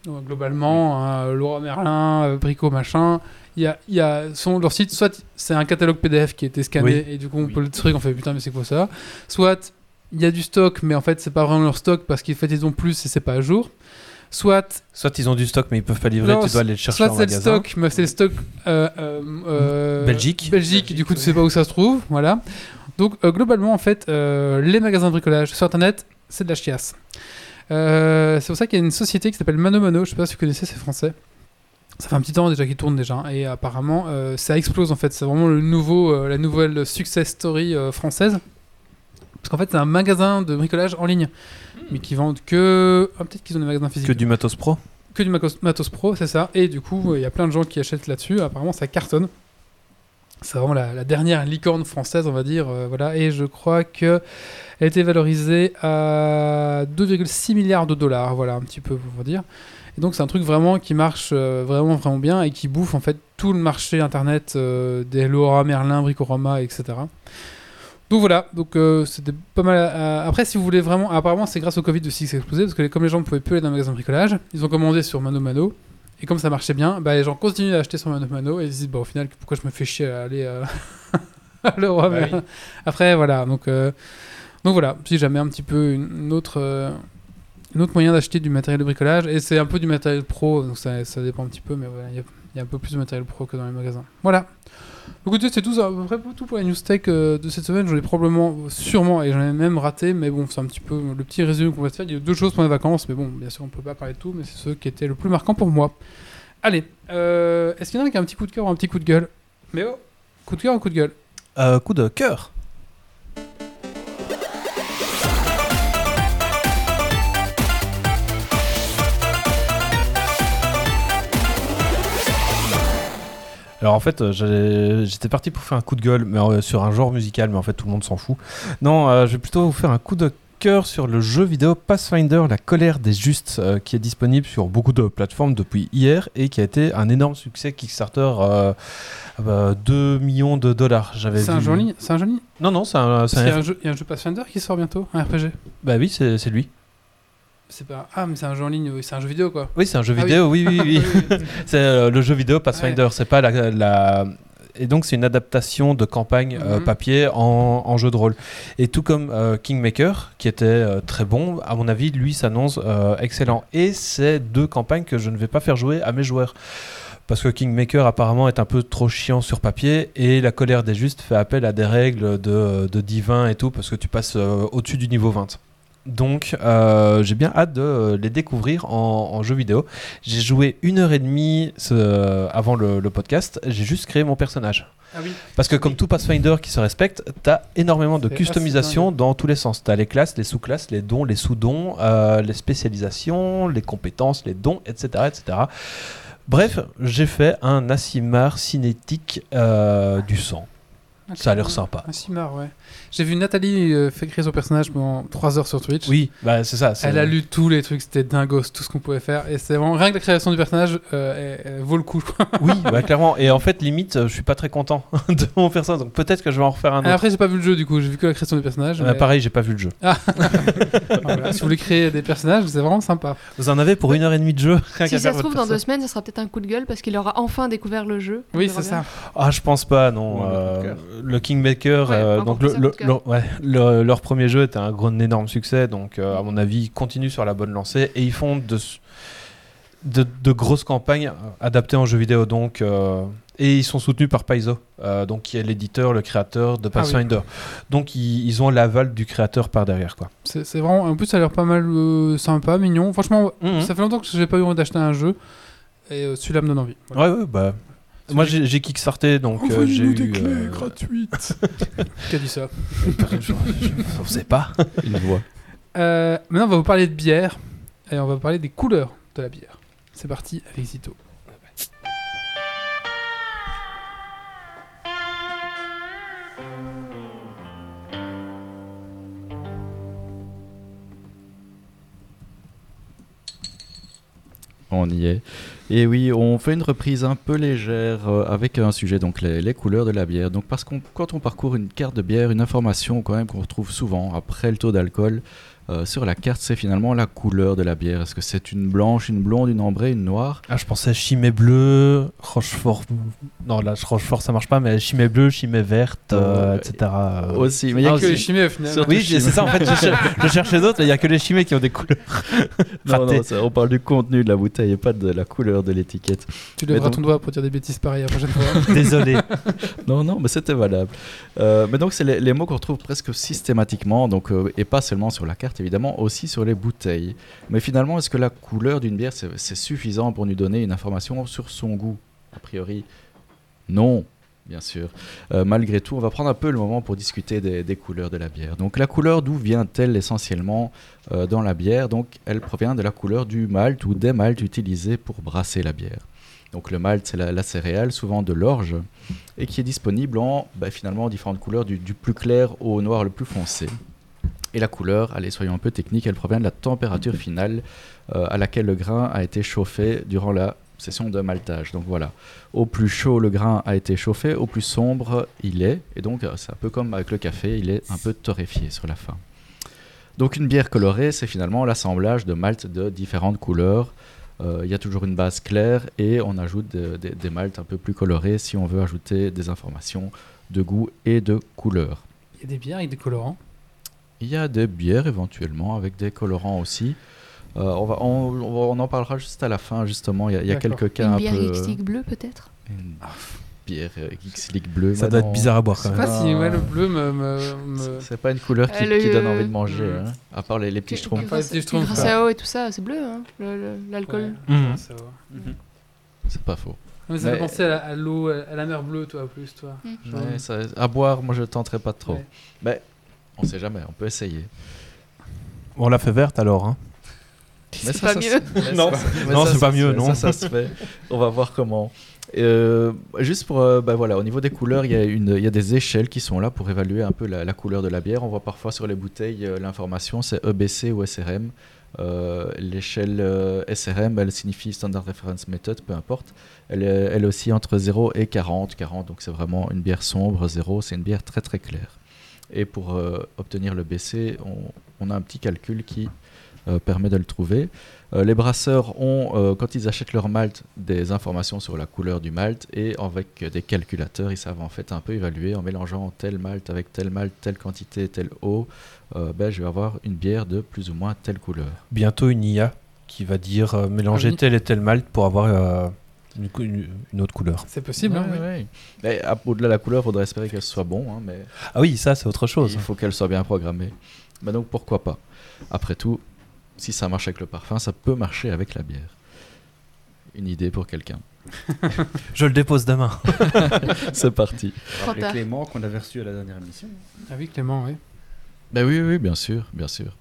Donc, globalement, hein, Laura Merlin, euh, Brico, machin, y a, il y a sur leur site, soit c'est un catalogue PDF qui a été scanné et du coup on Oui. peut le truc, on fait putain, mais c'est quoi ça? Soit il y a du stock, mais en fait c'est pas vraiment leur stock parce qu'en fait ils ont plus et c'est pas à jour. Soit Soit ils ont du stock mais ils peuvent pas livrer, Non, tu dois aller le chercher Soit en c'est le magasin. stock, mais c'est le stock euh, euh, euh, Belgique. Belgique, du coup tu sais pas où ça se trouve, voilà. Donc euh, globalement en fait, euh, les magasins de bricolage sur internet, c'est de la chiasse. Euh, c'est pour ça qu'il y a une société qui s'appelle Mano Mano, je sais pas si vous connaissez, c'est français. Ça fait un petit temps déjà qu'ils tournent déjà et apparemment euh, ça explose en fait. C'est vraiment le nouveau, euh, la nouvelle success story euh, française. Parce qu'en fait c'est un magasin de bricolage en ligne, mais qui vendent que, ah, peut-être qu'ils ont des magasins physiques Que du matos pro. que du Matos, Matos Pro, c'est ça. Et du coup, il y a plein de gens qui achètent là-dessus. Apparemment, ça cartonne. C'est vraiment la, la dernière licorne française, on va dire. euh, voilà. Et je crois que elle a été valorisée à 2,6 milliards de dollars. Voilà, un petit peu pour vous dire. Et donc, c'est un truc vraiment qui marche euh, vraiment, vraiment bien et qui bouffe en fait tout le marché internet euh, des Laura, Merlin, Bricorama, etc. Donc voilà, donc euh, c'était pas mal. à- Après, si vous voulez vraiment, apparemment c'est grâce au Covid aussi que c'est explosé parce que comme les gens ne pouvaient plus aller dans un magasin de bricolage, ils ont commandé sur Mano Mano et comme ça marchait bien, bah, les gens continuent d'acheter sur Mano Mano et ils se disent bah au final pourquoi je me fais chier à aller à l'Euro Bah oui. Après voilà, donc donc voilà, si jamais un petit peu une, une autre un autre moyen d'acheter du matériel de bricolage et c'est un peu du matériel pro donc ça, ça dépend un petit peu mais voilà il y a- il y a un peu plus de matériel pro que dans les magasins. Voilà. Écoutez, c'est tout, ça, tout pour la news tech euh, de cette semaine. J'en ai probablement, sûrement, et j'en ai même raté, mais bon, c'est un petit peu le petit résumé qu'on va se faire. Il y a deux choses pour les vacances, mais bon, bien sûr, on peut pas parler de tout, mais c'est ceux qui étaient le plus marquants pour moi. Allez, euh, est-ce qu'il y en a qui a un petit coup de cœur ou un petit coup de gueule? Mais oh, coup de cœur ou coup de gueule? Euh, coup de cœur. Alors en fait, euh, j'étais parti pour faire un coup de gueule mais, euh, sur un genre musical, mais en fait tout le monde s'en fout. Non, euh, je vais plutôt vous faire un coup de cœur sur le jeu vidéo Pathfinder La colère des justes, euh, qui est disponible sur beaucoup de plateformes depuis hier et qui a été un énorme succès Kickstarter. euh, euh, 2 millions de dollars. J'avais C'est un jeu en ligne C'est un jeu en ligne Non, non, c'est un. C'est jeu- il y a un jeu Pathfinder qui sort bientôt, un RPG. Bah oui, c'est lui. C'est pas. Ah, mais c'est un jeu en ligne, c'est un jeu vidéo quoi. Oui, c'est un jeu Ah vidéo, oui, oui, oui. oui. c'est euh, le jeu vidéo Pathfinder, c'est pas la, la- Et donc, c'est une adaptation de campagne euh, Mhm. papier en, en jeu de rôle. Et tout comme euh, Kingmaker, qui était très bon, à mon avis, lui s'annonce excellent. Et c'est deux campagnes que je ne vais pas faire jouer à mes joueurs. Parce que Kingmaker apparemment est un peu trop chiant sur papier et la colère des justes fait appel à des règles de, de divin et tout parce que tu passes euh, au-dessus du niveau 20. Donc euh, j'ai bien hâte de euh, les découvrir en, en jeu vidéo. J'ai joué une heure et demie ce- avant le, le podcast, j'ai juste créé mon personnage. Ah oui. Parce que comme tout Pathfinder qui se respecte, t'as énormément de customisation dans tous les sens. T'as les classes, les sous-classes, les dons, les sous-dons, euh, les spécialisations, les compétences, les dons, etc. etc. Bref, j'ai fait un Asimar cinétique euh, du sang. Ça a l'air sympa. Un Simar, ouais. J'ai vu Nathalie euh, fait créer son personnage pendant 3 heures sur Twitch. Oui, bah c'est ça. c'est- Elle a lu tous les trucs, c'était dingos, tout ce qu'on pouvait faire. Et c'est vraiment rien que la création du personnage euh, elle- elle vaut le coup. Oui, bah, clairement. Et en fait, limite, euh, je suis pas très content de mon personnage. Donc peut-être que je vais en refaire un Et autre. après, j'ai pas vu le jeu du coup, j'ai vu que la création du personnage. Euh, mais- pareil, j'ai pas vu le jeu. Voilà, si vous voulez créer des personnages, c'est vraiment sympa. Vous en avez pour une heure et demie de jeu rien Si qu'à ça faire se trouve, dans deux semaines, ça sera peut-être un coup de gueule parce qu'il aura enfin découvert le jeu. Oui, c'est ça. Ah, je pense pas, non. Ouais, le Kingmaker, Ouais, euh, donc le, le- leur- ouais, le- leur premier jeu était un gros un énorme succès, donc euh, à mon avis, ils continuent sur la bonne lancée et ils font de, s- de, de grosses campagnes euh, adaptées en jeu vidéo, donc euh, et ils sont soutenus par Paizo, euh, donc qui est l'éditeur, le créateur de Ah oui. Pathfinder. Donc ils, ils ont l'aval du créateur par derrière, quoi. C'est vraiment. En plus, ça a l'air pas mal euh, sympa, mignon. Franchement, Mhm. ça fait longtemps que j'ai pas eu envie d'acheter un jeu. Et euh, celui-là me donne envie. Voilà. Ouais, ouais, bah. Moi j'ai kickstarté donc euh, j'ai eu. euh, gratuites. Qui a dit ça je, je sais pas. Une voix. Euh, Maintenant, on va vous parler de bière. Et on va vous parler des couleurs de la bière. C'est parti avec Zito. On y est. Et oui, on fait une reprise un peu légère euh, avec un sujet, donc les, les couleurs de la bière. Donc parce qu'on quand on parcourt une carte de bière, une information quand même qu'on retrouve souvent après le taux d'alcool euh, sur la carte, c'est finalement la couleur de la bière. Est-ce que c'est une blanche, une blonde, une ambrée, une noire? Ah, je pensais chimée bleue, Rochefort. Non, là, Rochefort, ça marche pas, mais chimée bleue, chimée verte, euh, Euh, etc. euh. Aussi, mais il y a Ah, que que les chimées au final. Surtout Oui, chimée. c'est ça, en fait, je, cher- je cherchais d'autres, mais il n'y a que les chimées qui ont des couleurs. Non, non, ça, on parle du contenu de la bouteille et pas de la couleur de l'étiquette. Tu lèveras donc- ton doigt pour dire des bêtises pareilles la prochaine fois. Désolé. Non, non, mais c'était valable. Euh, mais donc, c'est les, les mots qu'on retrouve presque systématiquement, donc, euh, et pas seulement sur la carte, évidemment, aussi sur les bouteilles. Mais finalement, est-ce que la couleur d'une bière, c'est suffisant pour nous donner une information sur son goût? A priori, non. Bien sûr. Euh, malgré tout, on va prendre un peu le moment pour discuter des, couleurs de la bière. Donc la couleur, d'où vient-elle essentiellement euh, dans la bière? Donc elle provient de la couleur du malt ou des maltes utilisés pour brasser la bière. Donc le malt, c'est la, céréale, souvent de l'orge, et qui est disponible en bah, finalement différentes couleurs, du plus clair au noir le plus foncé. Et la couleur, allez, soyons un peu techniques, elle provient de la température finale euh, à laquelle le grain a été chauffé durant la session de maltage. Donc voilà, au plus chaud le grain a été chauffé, au plus sombre il est, et donc euh, c'est un peu comme avec le café, il est un peu torréfié sur la fin. Donc une bière colorée, c'est finalement l'assemblage de maltes de différentes couleurs. Euh, Il y a toujours une base claire et on ajoute de- de- des maltes un peu plus colorés si on veut ajouter des informations de goût et de couleur. Il y a des bières avec des colorants. Il y a des bières éventuellement avec des colorants aussi. Euh, on, va, on, on va- on en parlera juste à la fin justement. Il y a, il y a quelques cas Une un bière peu. X-League bleue peut-être? Une bière euh, X-League bleue. Ça doit non. être bizarre à boire Je quand sais même. pas si Ah. ouais, le bleu me. me, me- C'est- pas une couleur qui, Euh, le- qui donne envie de manger, hein, à part les, les petits schtroumpfs. À eau et tout ça, c'est bleu, hein, le- le- l'alcool. Ouais, Mhm. va. C'est pas faux. Mais ça Mais- fait penser à, l'eau, à la mer bleue, toi, plus, toi. Genre- Ouais, ça- à boire, moi je tenterai pas trop. Ouais. Mais on sait jamais, on peut essayer. On l'a fait verte alors. Hein. Mais c'est pas mieux. non, non c'est pas mieux, non. Ça, ça se fait. On va voir comment. Euh, juste pour, euh, bah voilà, au niveau des couleurs, il y, a une, il y a des échelles qui sont là pour évaluer un peu la, la couleur de la bière. On voit parfois sur les bouteilles euh, l'information, c'est EBC ou SRM. Euh, L'échelle SRM, elle signifie Standard Reference Method, peu importe. Elle est, elle est aussi entre 0 et 40. 40, donc c'est vraiment une bière sombre. 0, c'est une bière très très claire. Et pour obtenir le BC, on, on, a un petit calcul qui permet de le trouver. Euh, les brasseurs ont, euh, quand ils achètent leur malt, des informations sur la couleur du malt et avec des calculateurs, ils savent en fait un peu évaluer en mélangeant tel malt avec tel malt, telle quantité, telle eau, euh, ben, je vais avoir une bière de plus ou moins telle couleur. Bientôt une IA qui va dire mélanger ah tel et tel malt pour avoir une, autre couleur. C'est possible, hein, oui. Au-delà de la couleur, il faudrait espérer qu'elle soit bon. Hein, mais ah oui, ça c'est autre chose. Il faut qu'elle soit bien programmée. Mais donc pourquoi pas? Après tout, si ça marche avec le parfum, ça peut marcher avec la bière. Une idée pour quelqu'un. Je le dépose demain. C'est parti. Rappelez Clément qu'on avait reçu à la dernière émission. Ah oui, Clément, oui. Ben oui, oui, bien sûr, bien sûr.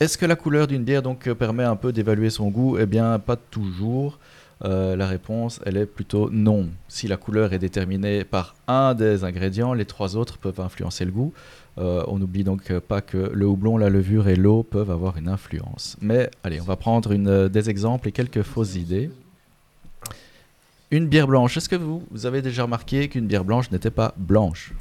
Est-ce que la couleur d'une bière donc permet un peu d'évaluer son goût? Eh bien, pas toujours. Euh, la réponse, elle est plutôt non. Si la couleur est déterminée par un des ingrédients, les trois autres peuvent influencer le goût. Euh, on n'oublie donc pas que le houblon, la levure et l'eau peuvent avoir une influence. Mais allez, on va prendre une, euh, des exemples et quelques fausses idées. Une bière blanche. Est-ce que vous, vous avez déjà remarqué qu'une bière blanche n'était pas blanche?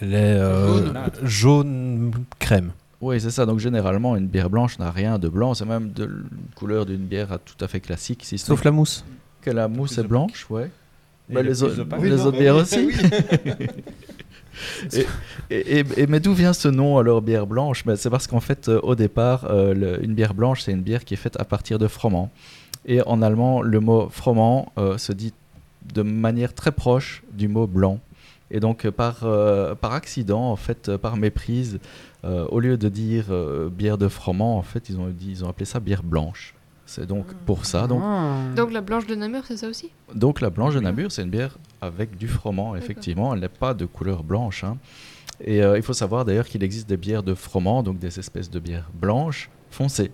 Elle est euh, jaune. crème. Oui, c'est ça. Donc généralement, une bière blanche n'a rien de blanc. C'est même de la couleur d'une bière tout à fait classique. Sauf la mousse. Que la mousse est blanche, ouais. Bah, les, les autres bières aussi. et, mais d'où vient ce nom alors bière blanche? Mais C'est parce qu'en fait, euh, au départ, euh, une bière blanche, c'est une bière qui est faite à partir de froment. Et en allemand, le mot froment euh, se dit de manière très proche du mot blanc. Et donc, par, par accident, en fait, par méprise, au lieu de dire bière de froment, en fait, ils ont, dit, ils ont appelé ça bière blanche. C'est donc pour ça. Donc, ah. donc la blanche de Namur, c'est ça aussi? Donc la blanche de Namur, c'est une bière avec du froment, effectivement. Elle n'est pas de couleur blanche. Hein. Et euh, il faut savoir d'ailleurs qu'il existe des bières de froment, donc des espèces de bières blanches foncées.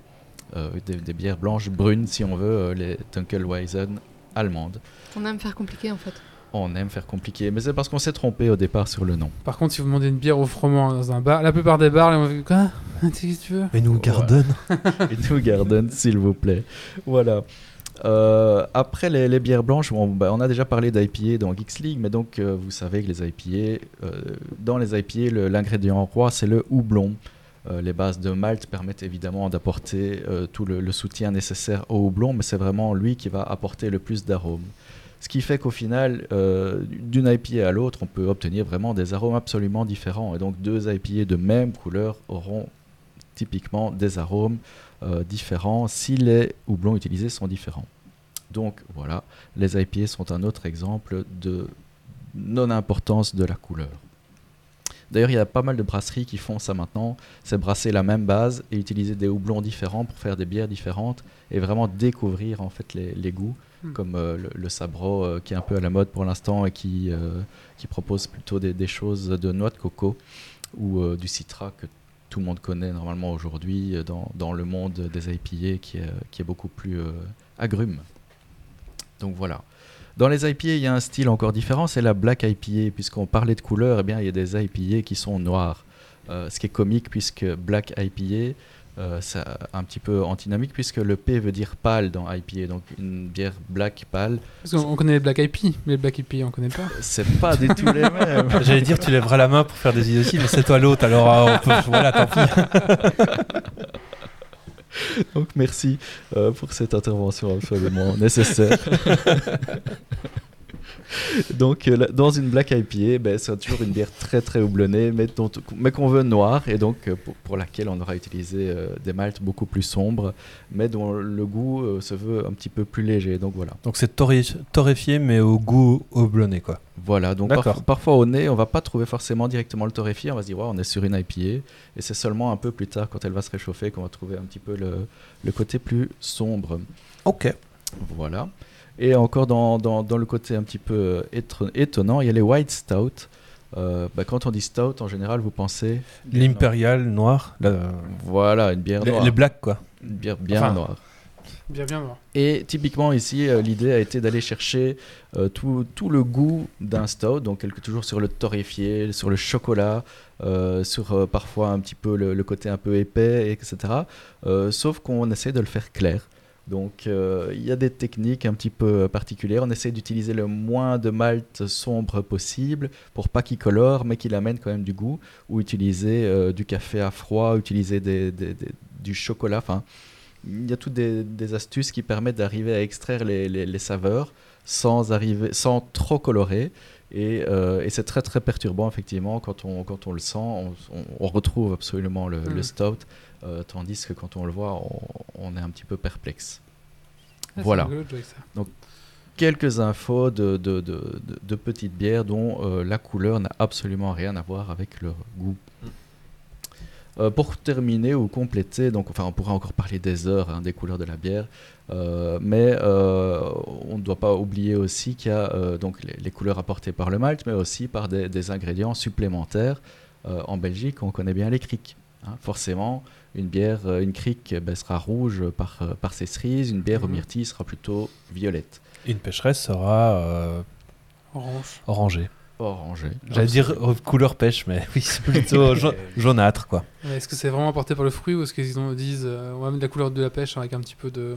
Euh, des, bières blanches brunes, si on veut, euh, les Dunkelweizen allemandes. On aime faire compliqué en fait on aime faire compliqué, mais c'est parce qu'on s'est trompé au départ sur le nom. Par contre, si vous demandez une bière au froment dans un bar, la plupart des bars, on va quoi Qu'est-ce que tu veux? Et nous Garden. Et nous Garden, s'il vous plaît. Voilà. Euh, après les, bières blanches, bah, on a déjà parlé d'IPA dans Geeks League, mais donc euh, vous savez que les IPA, euh, dans les IPA, l'ingrédient roi c'est le houblon. les bases de malt permettent évidemment d'apporter tout le, le, soutien nécessaire au houblon, mais c'est vraiment lui qui va apporter le plus d'arômes. Ce qui fait qu'au final, euh, d'une IPA à l'autre, on peut obtenir vraiment des arômes absolument différents. Et donc deux IPA de même couleur auront typiquement des arômes euh, différents si les houblons utilisés sont différents. Donc voilà, les IPA sont un autre exemple de non-importance de la couleur. D'ailleurs, il y a pas mal de brasseries qui font ça maintenant, c'est brasser la même base et utiliser des houblons différents pour faire des bières différentes et vraiment découvrir en fait les goûts. Hmm. comme euh, le, Sabro euh, qui est un peu à la mode pour l'instant et qui, euh, qui propose plutôt des, choses de noix de coco ou du citra que tout le monde connaît normalement aujourd'hui dans, dans, le monde des IPA qui est, qui est beaucoup plus agrume. Donc voilà. Dans les IPA, il y a un style encore différent, c'est la Black IPA. Puisqu'on parlait de couleurs, eh bien, il y a des IPA qui sont noirs. ce qui est comique, puisque Black IPA, euh, c'est un petit peu antinomique puisque le P veut dire pâle dans IPA, donc une bière black pâle. Parce qu'on connaît les Black IP, mais les Black IPA on connaît pas. C'est pas du tout les mêmes. J'allais dire tu lèveras la main pour faire des idées mais c'est toi l'autre, alors euh, on peut, voilà, tant pis. donc merci euh, pour cette intervention absolument nécessaire. donc, euh, dans une Black IPA, ben, c'est toujours une bière très très houblonnée, mais, mais qu'on veut noire, et donc euh, pour, laquelle on aura utilisé euh, des maltes beaucoup plus sombres, mais dont le goût se veut un petit peu plus léger. Donc voilà. Donc c'est torréfié, mais au goût houblonné, quoi. Voilà, donc parfois au nez, on va pas trouver forcément directement le torréfié, on va se dire, on est sur une IPA, et c'est seulement un peu plus tard, quand elle va se réchauffer, qu'on va trouver un petit peu le, le côté plus sombre. Ok. Voilà. Et encore dans, dans, dans, le côté un petit peu euh, étonnant, il y a les White Stout. Euh, bah, quand on dit stout, en général, vous pensez L'impérial noir. la- Voilà, une bière noire. les blacks, quoi. Une bière bien Enfin, noire. Bien, bien voir. Et typiquement ici, euh, l'idée a été d'aller chercher euh, tout, tout le goût d'un stout, donc quelque, toujours sur le torréfié, sur le chocolat, euh, sur euh, parfois un petit peu le, le côté un peu épais, etc. Euh, sauf qu'on essaie de le faire clair. Donc euh, il y a des techniques un petit peu particulières. On essaie d'utiliser le moins de malt sombre possible pour pas qu'il colore, mais qu'il amène quand même du goût. Ou utiliser euh, du café à froid, utiliser des- des- des- du chocolat. Enfin, il y a toutes des, des astuces qui permettent d'arriver à extraire les, les- les saveurs sans, arriver, sans trop colorer. Et, euh, et c'est très très perturbant effectivement quand on, quand on le sent, on, retrouve absolument le, le Mm. stout, tandis que quand on le voit, on, on est un petit peu perplexe. Ah, Voilà. ça. Quelques infos de, de, de- petites bières dont euh, la couleur n'a absolument rien à voir avec leur goût. Euh, pour terminer ou compléter, donc enfin on pourra encore parler des heures hein, des couleurs de la bière, euh, mais euh, on ne doit pas oublier aussi qu'il y a euh, donc les, les couleurs apportées par le malt, mais aussi par des, des ingrédients supplémentaires. Euh, en Belgique, on connaît bien les criques. hein. Forcément, une bière, euh, une crique eh ben, sera rouge par, euh, par ses cerises, une bière au Mhm. myrtille sera plutôt violette. Une pêcheresse sera euh, Orange. orangée. Orangé. J'allais dire euh, couleur pêche, mais oui, c'est plutôt ja- jaunâtre, quoi. Est-ce que c'est vraiment apporté par le fruit ou est-ce qu'ils disent euh, on va mettre la couleur de la pêche avec un petit peu de.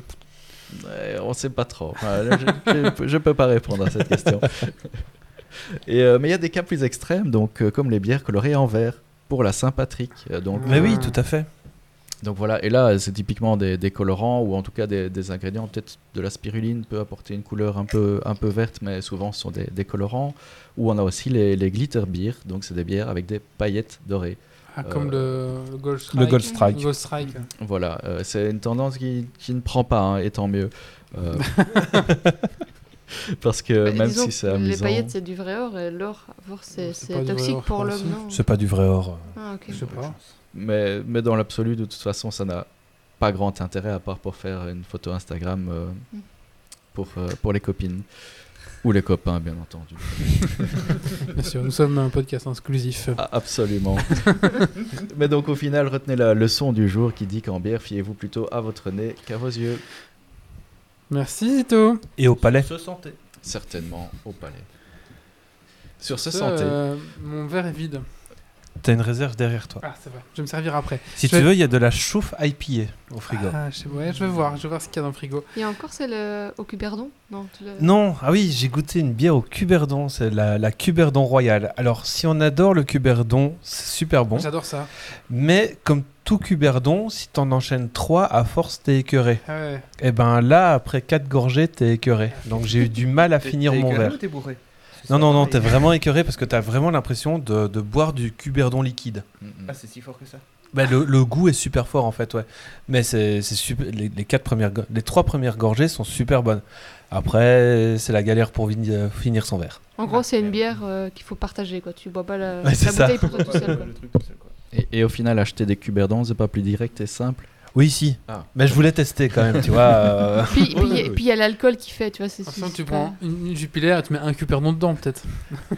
Ouais, on sait pas trop. Voilà, je, je peux pas répondre à cette question. Et, euh, mais il y a des cas plus extrêmes, donc euh, comme les bières colorées en vert pour la Saint-Patrick. Euh, donc, Mais oui, tout à fait. Donc voilà. Et là, c'est typiquement des, des colorants ou en tout cas des, des ingrédients. Peut-être de la spiruline peut apporter une couleur un peu, un peu verte, mais souvent ce sont des, des colorants. Ou on a aussi les, les glitter beers, donc c'est des bières avec des paillettes dorées. Ah, comme le, le Gold Strike. Le Gold Strike. Le Gold Strike. Voilà, euh, c'est une tendance qui, qui ne prend pas, hein, et tant mieux. Euh, Parce que Bah, même si c'est amusant. Les paillettes, c'est du vrai or et l'or, or, c'est toxique or, pour l'homme, C'est pas du vrai or. Ah, ok. Je sais pas. Mais, mais dans l'absolu, de toute façon, ça n'a pas grand intérêt à part pour faire une photo Instagram euh, Mm. pour, euh, pour les copines. Ou les copains, bien entendu. Bien sûr, nous sommes un podcast exclusif. Ah, absolument. mais donc, au final, retenez la leçon du jour qui dit qu'en bière, fiez-vous plutôt à votre nez qu'à vos yeux. Merci Zito. Et au palais. Se santé. Certainement au palais. Sur ce, santé. euh, mon verre est vide. T'as une réserve derrière toi. Ah, c'est vrai. Je vais me servir après. Si Je tu vais- veux, il y a de la chouffe IPA au frigo. Ah, je sais, ouais, je vais voir. Je vais voir ce qu'il y a dans le frigo. Il y a encore celle euh, au Cuberdon? Non, tu Non, ah oui, j'ai goûté une bière au Cuberdon, c'est la, la Cuberdon Royale. Alors, si on adore le Cuberdon, c'est super bon. J'adore ça. Mais comme tout Cuberdon, si t'en enchaînes 3, à force, t'es écœuré. Ah ouais. Et ben là, après 4 gorgées, t'es écœuré. Donc j'ai eu du mal à finir mon verre. ou t'es bourré? Non, non, non, t'es vraiment écœuré parce que t'as vraiment l'impression de, de boire du Cuberdon liquide. Ah, c'est si fort que ça. Bah, le, le goût est super fort en fait, ouais. Mais c'est c'est super. Les, les quatre premières, les trois premières gorgées sont super bonnes. Après, c'est la galère pour euh, finir son verre. En gros, c'est une bière euh, qu'il faut partager, quoi. Tu bois pas la, Ouais, c'est la ça. bouteille pour toi seul, tout quoi. Et, et au final, acheter des cuberdons, c'est pas plus direct et simple Oui, si. Ah. Mais je voulais tester quand même, tu vois. euh. Puis il y a l'alcool qui fait, tu vois. c'est tu prends une, une jupilaire et tu mets un cuperdon dedans, peut-être.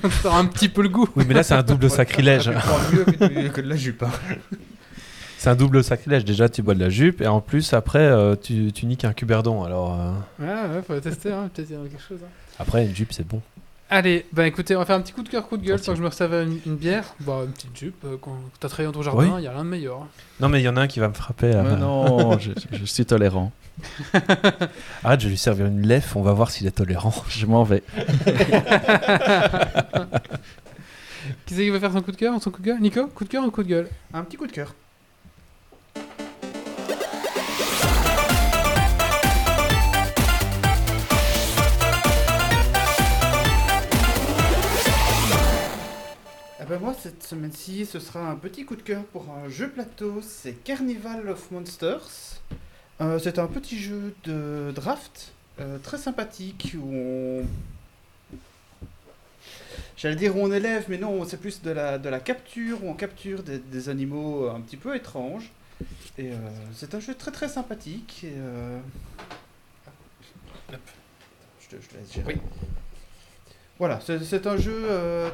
Ça aura un petit peu le goût. Oui, mais là, c'est un double sacrilège. Mieux que de, que de la jupe. hein. C'est un double sacrilège. Déjà, tu bois de la jupe et en plus, après, euh, tu, tu niques un cuberdon. Alors, euh, Ouais, ouais, faut tester, hein. peut-être il y a quelque chose. hein. après, une jupe, c'est bon. Allez, bah écoutez, on va faire un petit coup de cœur, coup de gueule, tant que je me servais une, une bière. Bah, une petite jupe, euh, quand t'as travaillé dans ton jardin, il Oui. y a rien de meilleur. Non, mais il y en a un qui va me frapper. euh, Mais non, je, je suis tolérant. Arrête, je vais lui servir une lèvre. On va voir s'il est tolérant. Je m'en vais. Qui c'est qui va faire son coup de cœur Son coup de gueule? Nico? Coup de cœur ou coup de gueule? Un petit coup de cœur. Ben moi, cette semaine-ci, ce sera un petit coup de cœur pour un jeu plateau. C'est Carnival of Monsters. Euh, c'est un petit jeu de draft euh, très sympathique où on. J'allais dire où on élève, mais non, c'est plus de la, de la capture, où on capture des, des animaux un petit peu étranges. Et euh, c'est un jeu très très sympathique. Et. Je, te, je te laisse gérer. Voilà, c'est un jeu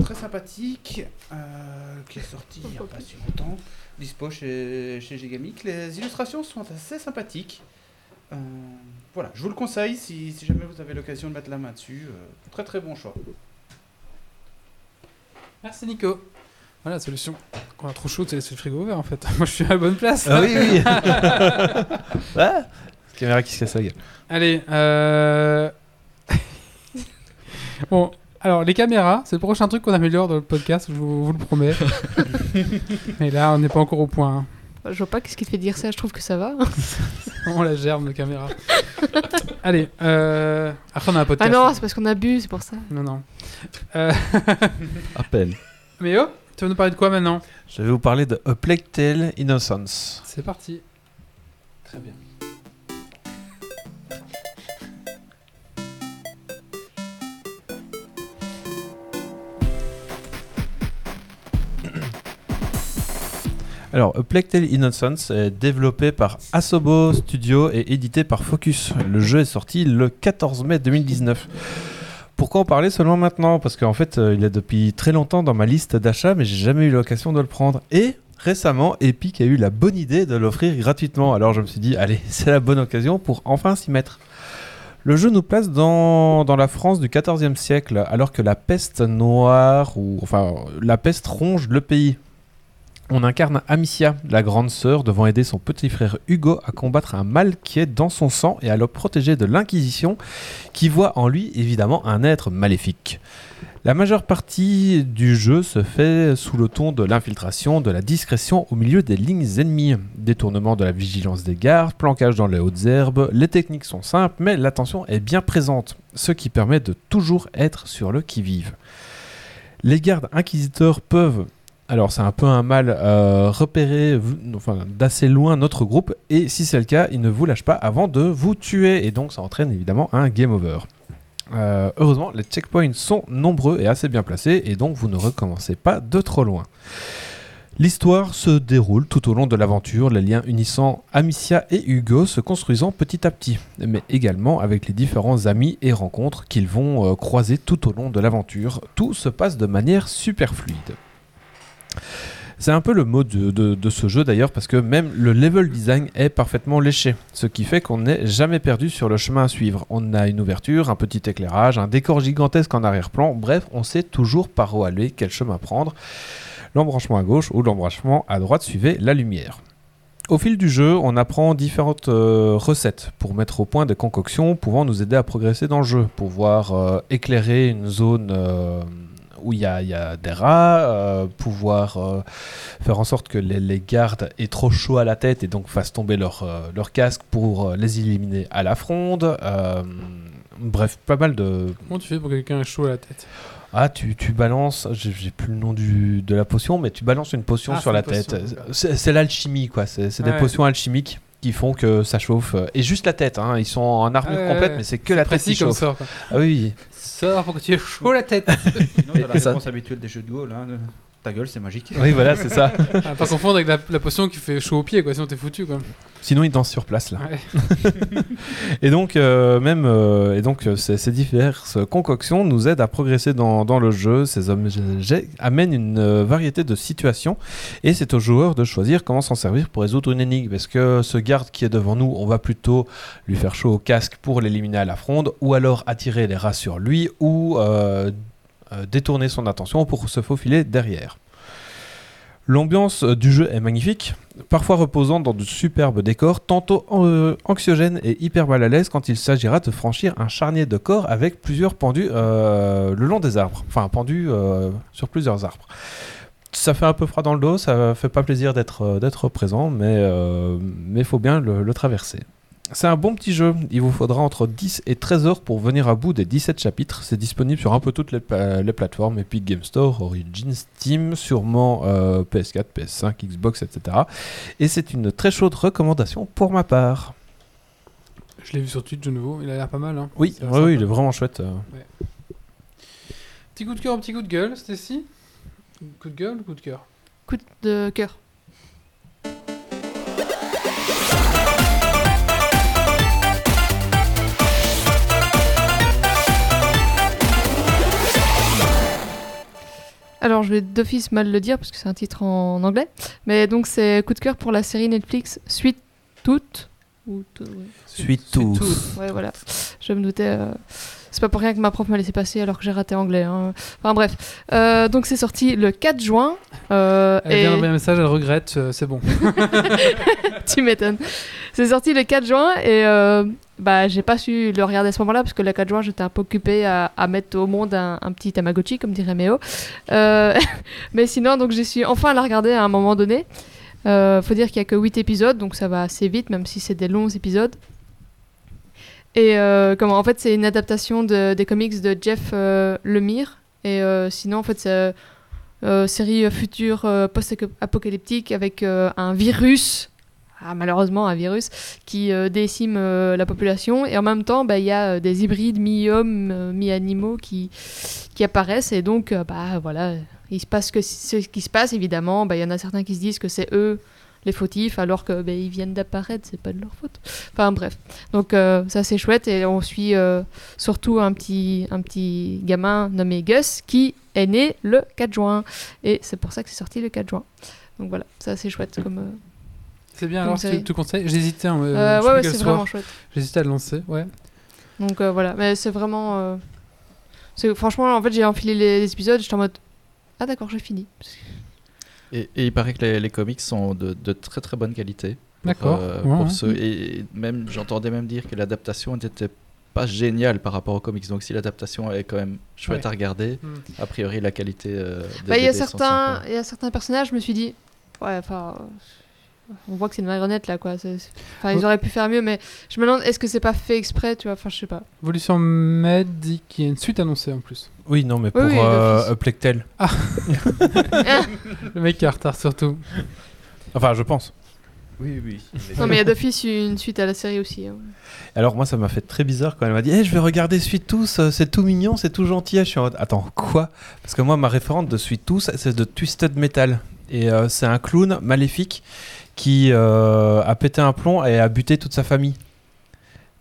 très sympathique qui est sorti il n'y a pas si longtemps, dispo chez, chez Gigamic. Les illustrations sont assez sympathiques. voilà, je vous le conseille si, si jamais vous avez l'occasion de mettre la main dessus. très très bon choix. Merci Nico. Voilà la solution. Quand on a trop chaud, c'est laisser le frigo ouvert en fait. Moi je suis à la bonne place. Ah oui, oui. ouais. Caméra qui se casse la gueule. Allez, euh... bon, alors les caméras, c'est le prochain truc qu'on améliore dans le podcast, je vous, le promets. Mais là, on n'est pas encore au point. Hein. Bah, je vois pas qu'est-ce qui te fait dire ça, je trouve que ça va. on la germe, la caméra. Allez, euh... après on a un podcast. Ah non, c'est parce qu'on abuse, c'est pour ça. Non, non. Euh... à peine. Mais oh tu vas nous parler de quoi maintenant? Je vais vous parler de A Plague Tale Innocence. C'est parti. Très bien. Alors, A Plague Tale Innocence est développé par Asobo Studio et édité par Focus. Le jeu est sorti le 14 mai 2019. Pourquoi en parler seulement maintenant? Parce qu'en fait, euh, il est depuis très longtemps dans ma liste d'achats, mais j'ai jamais eu l'occasion de le prendre. Et récemment, Epic a eu la bonne idée de l'offrir gratuitement. Alors je me suis dit, allez, c'est la bonne occasion pour enfin s'y mettre. Le jeu nous place dans, dans la France du XIVe siècle, alors que la peste noire, ou enfin la peste ronge le pays. On incarne Amicia, la grande sœur, devant aider son petit frère Hugo à combattre un mal qui est dans son sang et à le protéger de l'Inquisition, qui voit en lui évidemment un être maléfique. La majeure partie du jeu se fait sous le ton de l'infiltration, de la discrétion au milieu des lignes ennemies, détournement de la vigilance des gardes, planquage dans les hautes herbes. Les techniques sont simples, mais l'attention est bien présente, ce qui permet de toujours être sur le qui-vive. Les gardes inquisiteurs peuvent alors c'est un peu un mal euh, enfin, d'assez loin notre groupe et si c'est le cas, il ne vous lâche pas avant de vous tuer et donc ça entraîne évidemment un game over. Euh, heureusement, les checkpoints sont nombreux et assez bien placés et donc vous ne recommencez pas de trop loin. L'histoire se déroule tout au long de l'aventure, les liens unissant Amicia et Hugo se construisant petit à petit, mais également avec les différents amis et rencontres qu'ils vont euh, croiser tout au long de l'aventure. Tout se passe de manière super fluide. C'est un peu le mot de, ce jeu d'ailleurs parce que même le level design est parfaitement léché, ce qui fait qu'on n'est jamais perdu sur le chemin à suivre. On a une ouverture, un petit éclairage, un décor gigantesque en arrière-plan, bref, on sait toujours par où aller, quel chemin prendre. L'embranchement à gauche ou l'embranchement à droite suivait la lumière. Au fil du jeu, on apprend différentes euh, recettes pour mettre au point des concoctions pouvant nous aider à progresser dans le jeu, pouvoir euh, éclairer une zone euh, où il y a, des rats, euh, pouvoir euh, faire en sorte que les, gardes aient trop chaud à la tête et donc fassent tomber leur, euh, leur casque pour les éliminer à la fronde. bref, pas mal de... Comment tu fais pour que quelqu'un ait chaud à la tête? Ah, tu, tu balances, j'ai plus le nom du, de la potion, mais tu balances une potion ah, sur la tête. C'est l'alchimie, quoi. C'est des potions alchimiques qui font que ça chauffe. Et juste la tête, hein. ils sont en armure complète, mais c'est que la tête qui chauffe. ah oui sors pour que tu aies chaud la tête. Sinon, t'as la réponse habituelle des jeux de Go, là. Ta gueule, c'est magique. Oui, voilà, c'est ça. Ah, pas confondre avec la, potion qui fait chaud aux pieds, quoi. Sinon, t'es foutu, quoi. Sinon, il danse sur place, là. et donc, euh, même, euh, et donc euh, ces, diverses concoctions nous aident à progresser dans, dans le jeu. Ces objets amènent une variété de situations et c'est au joueur de choisir comment s'en servir pour résoudre une énigme. Est-ce que ce garde qui est devant nous, on va plutôt lui faire chaud au casque pour l'éliminer à la fronde ou alors attirer les rats sur lui ou euh, détourner son attention pour se faufiler derrière. L'ambiance euh, du jeu est magnifique, parfois reposant dans de superbes décors, tantôt euh, anxiogènes et hyper mal à l'aise quand il s'agira de franchir un charnier de corps avec plusieurs pendus le long des arbres, enfin pendus sur plusieurs arbres. Ça fait un peu froid dans le dos, ça fait pas plaisir d'être présent, mais il faut bien le traverser. C'est un bon petit jeu. Il vous faudra entre 10 et 13 heures pour venir à bout des 17 chapitres. C'est disponible sur un peu toutes les, plateformes Epic Game Store, Origin, Steam, sûrement PS4, PS5, Xbox, etc. Et c'est une très chaude recommandation pour ma part. Je l'ai vu sur Twitch de nouveau. Il a l'air pas mal. Hein. Oui, oui, il est vraiment chouette. Euh. Petit coup de cœur, petit coup de gueule, Stacy? Coup de gueule ou coup de cœur? Coup de cœur. Alors je vais d'office mal le dire parce que c'est un titre en anglais. Mais donc c'est coup de cœur pour la série Netflix Suite Toute. Ou Suite Toute. Ouais, voilà. Je me doutais. Euh, c'est pas pour rien que ma prof m'a laissé passer alors que j'ai raté anglais. Hein. Enfin bref. Euh, donc c'est sorti le 4 juin. Euh, elle vient d'envoyer un message, elle regrette, euh, c'est bon. tu m'étonnes. C'est sorti le 4 juin et bah, j'ai pas su le regarder à ce moment-là parce que le 4 juin j'étais un peu occupée à, mettre au monde un, petit Tamagotchi comme dirait Méo. mais sinon donc j'ai su enfin la regarder à un moment donné. faut dire qu'il y a que 8 épisodes donc ça va assez vite même si c'est des longs épisodes. Et euh, comment, en fait, c'est une adaptation de, des comics de Jeff euh, Lemire. Et euh, sinon, en fait, c'est une série future post-apocalyptique avec un virus. Ah, malheureusement, un virus qui décime la population. Et en même temps, bah, il y a des hybrides mi-hommes, mi-animaux qui, qui apparaissent. Et donc, bah, voilà, il se passe ce qui se passe, évidemment. Bah, il y en a certains qui se disent que c'est eux les fautifs alors que ben, ils viennent d'apparaître, c'est pas de leur faute. Enfin bref, donc euh, ça c'est chouette et on suit euh, surtout un petit, un petit gamin nommé Gus qui est né le 4 juin et c'est pour ça que c'est sorti le 4 juin. Donc voilà, ça c'est chouette comme. Euh, c'est bien, alors tu, tu conseilles J'hésitais. Hein, ouais, ouais c'est vraiment chouette. J'hésitais à le lancer, ouais. Donc voilà, mais c'est vraiment. Franchement, en fait, j'ai enfilé les, les épisodes, j'étais en mode. Ah d'accord, j'ai fini. Et, il paraît que les, comics sont de, très très bonne qualité. D'accord. Euh, et même, j'entendais même dire que l'adaptation n'était pas géniale par rapport aux comics. Donc si l'adaptation est quand même chouette à regarder, hmm. a priori la qualité. Euh, bah, il y a certains, il y a certains personnages, je me suis dit, ouais, enfin on voit que c'est une marionnette là quoi. Enfin, ils auraient pu faire mieux, mais je me demande est-ce que c'est pas fait exprès, tu vois? Enfin, je sais pas. Evolution Med dit qu'il y a une suite annoncée en plus. Oui, non, mais pour oui, euh, Ah Le mec est en retard surtout. Enfin, je pense. Oui, oui. non, mais il y a d'office une suite à la série aussi. Hein. Alors, moi, ça m'a fait très bizarre quand elle m'a dit hey, Je vais regarder Suite Tous, euh, c'est tout mignon, c'est tout gentil. Je suis en mode Attends, quoi? Parce que moi, ma référente de Suite Tous, c'est de Twisted Metal. Et euh, c'est un clown maléfique qui euh, a pété un plomb et a buté toute sa famille.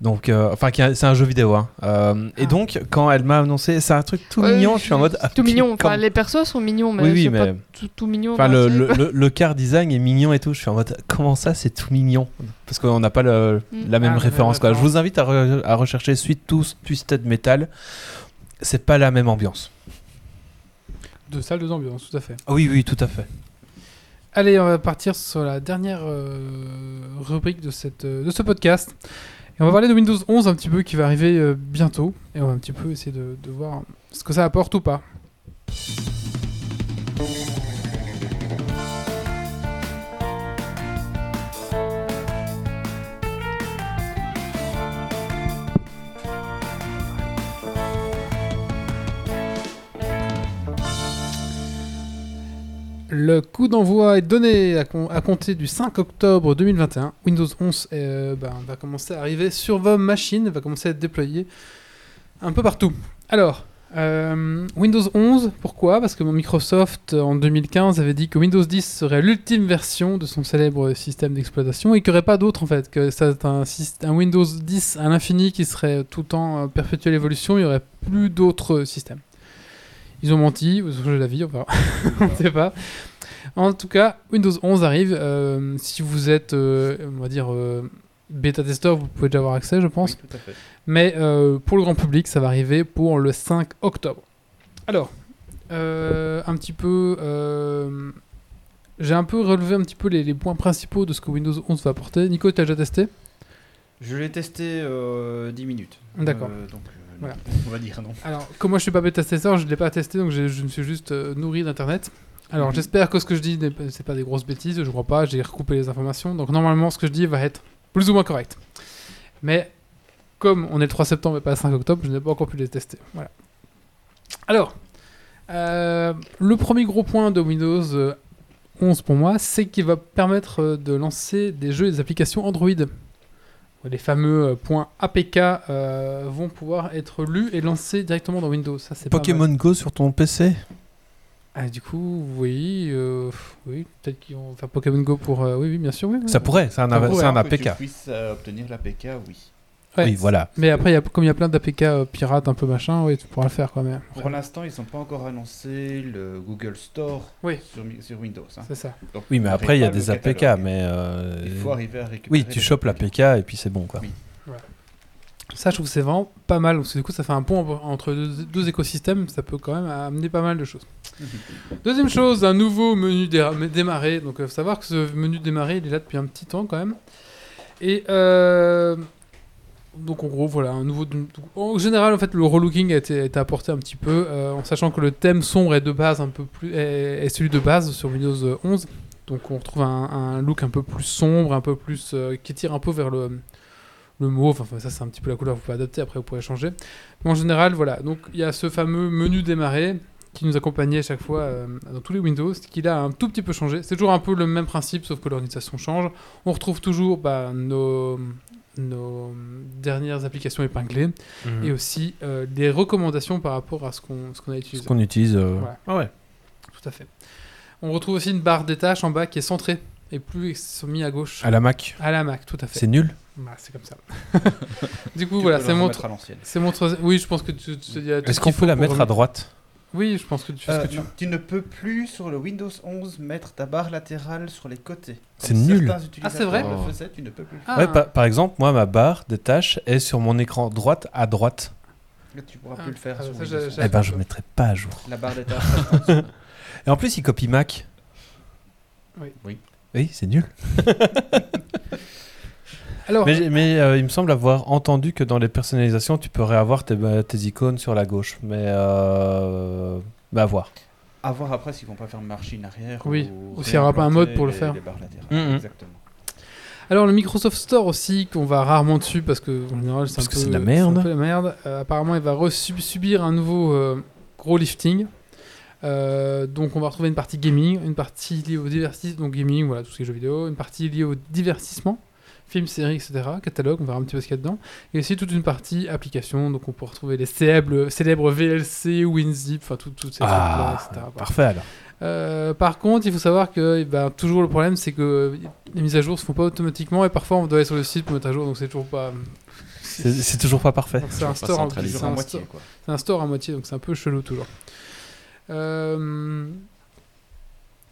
Donc, euh, enfin, c'est un jeu vidéo. Hein. Euh, et ah. donc, quand elle m'a annoncé, c'est un truc tout mignon, je suis en mode. tout mignon. Enfin, les persos sont mignons, mais, oui, mais... pas tout, mignon. Enfin, le, le, car design est mignon et tout. Je suis en mode, comment ça, c'est tout mignon? Parce qu'on n'a pas le, mm. la même ah, référence. Quoi. Je vous invite à, à rechercher Suite Tous Twisted Metal. C'est pas la même ambiance. De salle, de ambiance, tout à fait. Oui, oui, tout à fait. Allez, on va partir sur la dernière euh, rubrique de, cette, euh, de ce podcast. Et on va parler de Windows 11 un petit peu qui va arriver euh, bientôt. Et on va un petit peu essayer de, de voir ce que ça apporte ou pas. Le coup d'envoi est donné à, compter du 5 octobre 2021. Windows 11 euh, ben, va commencer à arriver sur vos machines, va commencer à être déployé un peu partout. Alors, euh, Windows 11, pourquoi? Parce que Microsoft en 2015 avait dit que Windows 10 serait l'ultime version de son célèbre système d'exploitation et qu'il n'y aurait pas d'autre en fait, que c'est un, un, Windows 10 à l'infini qui serait tout le temps perpétuelle évolution, il n'y aurait plus d'autres systèmes. Ils ont menti, ils ont changé la vie, enfin, on ne sait pas. En tout cas, Windows 11 arrive. Euh, si vous êtes, euh, on va dire, euh, bêta-testeur, vous pouvez déjà avoir accès, je pense. tout à fait. Mais pour le grand public, ça va arriver pour le 5 octobre. Alors, un petit peu... J'ai un peu relevé un petit peu les, points principaux de ce que Windows 11 va apporter. Nico, tu as déjà testé? Je l'ai testé 10 minutes. D'accord. donc voilà. On va dire non. Alors, comme moi je suis pas bêta-testeur, je ne l'ai pas testé, donc je, me suis juste euh, nourri d'internet. Alors, mhm. j'espère que ce que je dis, c'est pas des grosses bêtises, je crois pas, j'ai recoupé les informations. Donc, normalement, ce que je dis va être plus ou moins correct. Mais, comme on est le 3 septembre et pas le 5 octobre, je n'ai pas encore pu les tester. Voilà. Alors, euh, le premier gros point de Windows 11 euh, pour moi, c'est qu'il va permettre de lancer des jeux et des applications Android les fameux euh, points APK euh, vont pouvoir être lus et lancés directement dans Windows. Ça, c'est Pokémon Go sur ton PC ah, du coup, oui, euh, oui peut-être qu'ils vont faire Pokémon Go pour. oui, oui, bien sûr. Oui, ça pourrait, c'est un, un, APK. Que tu puisses obtenir l'APK, oui. Ouais. Oui, voilà. Mais après, il y a, comme il y a plein d'APK euh, pirates un peu machin, oui, tu pourras le faire quand même. Pour l'instant, ils n'ont pas encore annoncé le Google Store Oui. sur, sur Windows. hein. C'est ça. Donc, Oui, mais après, il y a des APK, mais. euh, Il faut arriver à récupérer. Oui, tu chopes APK. l'APK et puis c'est bon, quoi. Oui. Ça, je trouve que c'est vraiment pas mal. Parce que du coup, ça fait un pont entre deux, deux écosystèmes. Ça peut quand même amener pas mal de choses. Deuxième chose, un nouveau menu dé- démarrer. Donc, il faut savoir que ce menu démarrer, il est là depuis un petit temps quand même. Et euh, donc, en gros, voilà, un nouveau. En général, en fait, le relooking a été, a été apporté un petit peu, euh, en sachant que le thème sombre est de base un peu plus est, celui de base sur Windows 11. Donc, on retrouve un, look un peu plus sombre, un peu plus euh, qui tire un peu vers le le mauve. Enfin, ça, c'est un petit peu la couleur. Vous pouvez adapter. Après, vous pourrez changer. Mais en général, voilà. Donc, il y a ce fameux menu démarrer qui nous accompagnait à chaque fois euh, dans tous les Windows, qui a un tout petit peu changé. C'est toujours un peu le même principe, sauf que l'organisation change. On retrouve toujours bah, nos, nos dernières applications épinglées Mhm. et aussi euh, des recommandations par rapport à ce qu'on ce qu'on a Ce utilisé. qu'on utilise. euh, Ouais. Ah ouais. Tout à fait. On retrouve aussi une barre des tâches en bas qui est centrée et plus mis à gauche. À la Mac. À la Mac, tout à fait. C'est nul. Bah, c'est comme ça. du coup, Tu voilà, c'est le mon, remettre à l'ancienne. c'est mon troisi- Oui, je pense que tu, tu- tout Est-ce ce qu'on peut faut la mettre à droite? Oui, je pense que tu fais ce Euh, que tu non, tu ne peux plus sur le Windows 11 mettre ta barre latérale sur les côtés. C'est Comme nul. certains Ah, c'est vrai le faisaient, tu ne peux plus le faire. Ah. Ouais, pa- par exemple, moi, ma barre des tâches est sur mon écran droite à droite. Là, tu pourras Ah. plus le faire Ah, sur ça, Windows j'ai- 11. j'ai- Eh ben, je ne mettrai pas à jour. La barre dessous. Et en plus, il copie Mac. Oui. Oui. Oui, c'est nul. Alors, Mais, mais, euh, il me semble avoir entendu que dans les personnalisations, tu pourrais avoir tes, bah, tes icônes sur la gauche. Mais euh, bah, à voir. À voir après s'ils vont pas faire machine arrière. Oui. ou Ou s'il y aura pas un mode pour le faire. les latérales. Mhm. Exactement. alors, le Microsoft Store aussi, qu'on va rarement dessus parce que en général, c'est un peu de la merde. un peu la merde. Euh, apparemment, il va subir un nouveau euh, gros lifting. Euh, donc, on va retrouver une partie gaming, une partie liée au divertissement, donc gaming, voilà, tout ce qui est jeux vidéo, une partie liée au divertissement, films, séries, etc., catalogue, on verra un petit peu ce qu'il y a dedans, et aussi toute une partie application, donc on peut retrouver les célèbres, célèbres VLC, WinZip, enfin tout- toutes ces trucs-là, Ah, etc. Voilà. parfait alors. Euh, par contre, il faut savoir que eh ben, toujours le problème, c'est que les mises à jour se font pas automatiquement et parfois on doit aller sur le site pour mettre à jour, donc c'est toujours pas. C'est toujours pas parfait. C'est un store à moitié, donc c'est un peu chelou toujours. Euh,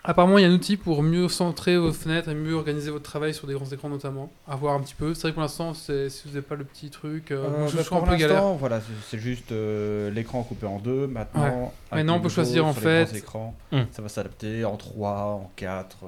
Apparemment, il y a un outil pour mieux centrer vos fenêtres et mieux organiser votre travail sur des grands écrans notamment. À voir un petit peu. C'est vrai que pour l'instant, c'est- si vous n'avez pas le petit truc, euh, Euh, je bah, suis un pour peu galère. l'instant, voilà, c'est- juste euh, l'écran coupé en deux. Maintenant, on peut choisir, en fait- écrans, Hmm. ça va s'adapter en 3, en 4.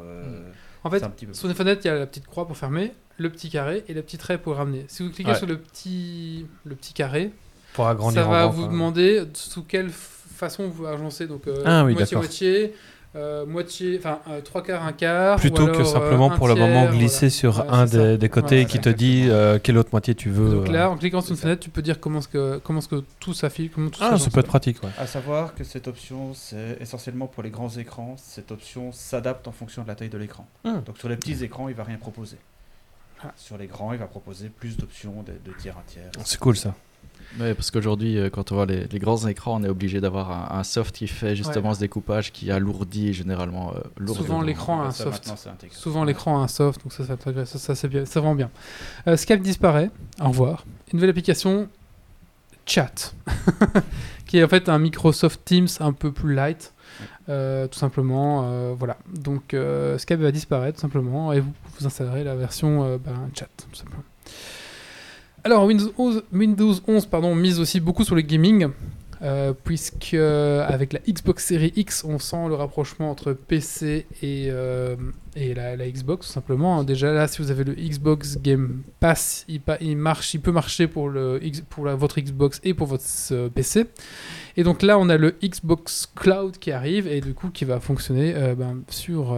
En fait, c'est un petit peu Sur les fenêtres, il y a la petite croix pour fermer, le petit carré et la petite raie pour ramener. Si vous cliquez Ouais. sur le petit, le petit carré, Pour agrandir ça va grand, vous demander sous quelle façon vous agencez. Donc euh, Ah oui, moitié d'accord. moitié, euh, moitié, enfin euh, trois quarts, un quart. ou Plutôt que simplement euh, un pour le moment glisser voilà. sur Ouais, un des, des côtés Voilà, qui te dit euh, quelle autre moitié tu veux. Donc là, en cliquant sur une fenêtre, tu peux dire comment ce que comment ce que tout comment tout Ah, ça peut être pratique, ouais. À savoir que cette option, c'est essentiellement pour les grands écrans. Cette option s'adapte en fonction de la taille de l'écran. Hmm. Donc sur les petits écrans, il va rien proposer. Ah. Sur les grands, il va proposer plus d'options de, de tiers à tiers. C'est cool ça. Oui, parce qu'aujourd'hui, euh, quand on voit les, les grands écrans, on est obligé d'avoir un, un soft qui fait justement ce découpage qui alourdit généralement euh, lourdement. Souvent, l'écran a un soft. Souvent l'écran a un soft, donc ça, ça, ça, ça, ça, c'est bien, vraiment bien. Euh, Skype disparaît, au revoir. Une nouvelle application, Chat, qui est en fait un Microsoft Teams un peu plus light, euh, tout simplement. euh, voilà, donc euh, Skype va disparaître tout simplement et vous vous installerez la version euh, ben, Chat, tout simplement. Alors Windows 11, Windows 11 pardon, mise aussi beaucoup sur le gaming. euh, puisque euh, avec la Xbox Series X, on sent le rapprochement entre PC et, euh, et la, Xbox tout simplement. Déjà là, si vous avez le Xbox Game Pass, il, marche, il peut marcher pour le pour votre Xbox et pour votre PC. Et donc là, on a le Xbox Cloud qui arrive et du coup qui va fonctionner ben, sur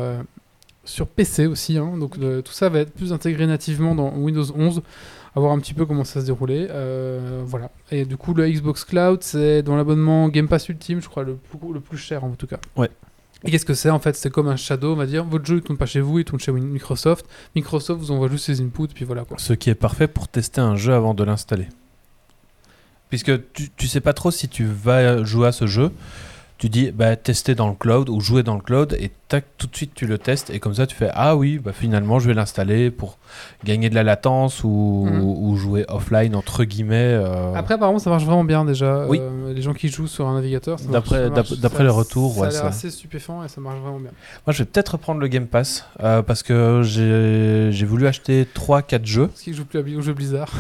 sur PC aussi. hein. Donc tout ça va être plus intégré nativement dans Windows 11 à voir un petit peu comment ça se déroulait. Euh, voilà. Et du coup, le Xbox Cloud, c'est dans l'abonnement Game Pass Ultime, je crois, le plus, le plus cher en tout cas. Ouais. Et qu'est-ce que c'est en fait? C'est comme un Shadow, on va dire. Votre jeu, il tourne pas chez vous, il tourne chez Microsoft. Microsoft vous envoie juste ses inputs, puis voilà quoi. Ce qui est parfait pour tester un jeu avant de l'installer. Puisque tu, tu sais pas trop si tu vas jouer à ce jeu. Tu dis bah, tester dans le cloud ou jouer dans le cloud et tac, tout de suite tu le testes et comme ça tu fais ah oui, bah, finalement je vais l'installer pour gagner de la latence ou, Mhm. ou jouer offline entre guillemets. euh, Après, apparemment, ça marche vraiment bien déjà. Oui. Euh, les gens qui jouent sur un navigateur, D'après- d'après les retours, ça ouais, a l'air assez stupéfiant et ça marche vraiment bien. Moi je vais peut-être reprendre le Game Pass euh, parce que j'ai voulu acheter 3-4 jeux. Parce qu'ils jouent plus à Bli- au jeu Blizzard.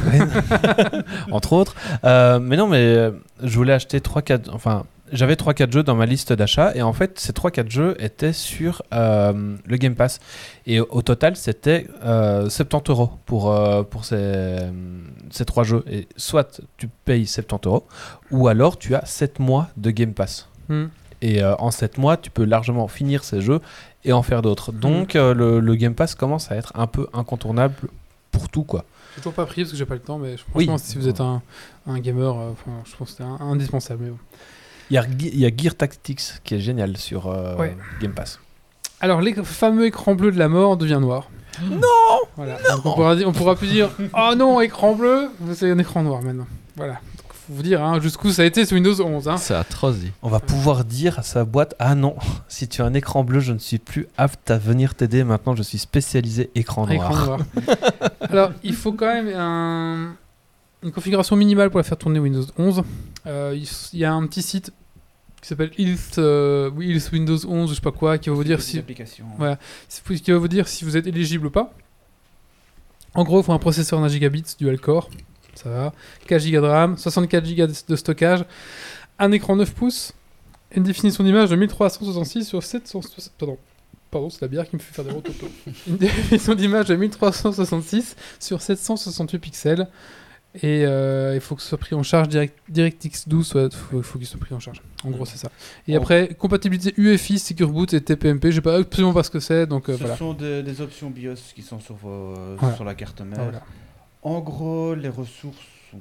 entre autres. Euh, mais non, mais je voulais acheter 3-4. Enfin, j'avais 3-4 jeux dans ma liste d'achat. Et en fait, ces 3-4 jeux étaient sur euh, le Game Pass. Et au, au total, c'était euh, 70 euros pour, euh, pour ces, ces 3 jeux. Et soit tu payes 70 euros, ou alors tu as 7 mois de Game Pass. Hmm. Et euh, en 7 mois, tu peux largement finir ces jeux et en faire d'autres. Hmm. Donc, euh, le, le Game Pass commence à être un peu incontournable pour tout, quoi. J'ai toujours pas pris parce que j'ai pas le temps, mais Oui. franchement, si vous êtes un, un gamer, euh, enfin, je pense que c'est indispensable. mais bon. Il y, a, Ge- il y a Gear Tactics qui est génial sur euh, Ouais. Game Pass. Alors, les fameux écran bleu de la mort devient noir. Non Voilà. On, pourra, on pourra plus dire Oh non, écran bleu C'est un écran noir maintenant. Voilà. Donc, faut vous dire hein, jusqu'où ça a été sur Windows 11. Hein. C'est atroce. dit. On va pouvoir dire à sa boîte Ah non, si tu as un écran bleu, je ne suis plus apte à venir t'aider. Maintenant, je suis spécialisé écran noir. Écran noir. Alors, il faut quand même un- une configuration minimale pour la faire tourner Windows 11. Euh, il y a un petit site qui s'appelle Ilth, euh, Windows 11, je sais pas quoi, qui va vous dire si, c'est- qui va vous dire si vous êtes éligible ou pas. En gros, il faut un processeur d'un gigabit dual core, ça va, 4 Go de RAM, 64 Go de stockage, un écran 9 pouces, une définition d'image de 1366 sur 760. Pardon. Pardon, c'est la bière qui me fait faire des rototos. Une définition d'image de 1366 sur 768 pixels. Et euh, il faut que ce soit pris en charge direct, DirectX 12, soit- faut, faut qu'il soit pris en charge. En gros, c'est ça. Et après, compatibilité UEFI, Secure Boot et TPMP. Je sais pas absolument pas ce que c'est, donc euh, Ce voilà. sont des, des options BIOS qui sont sur, vos, euh, Voilà. sur la carte mère. Voilà. En gros, les ressources sont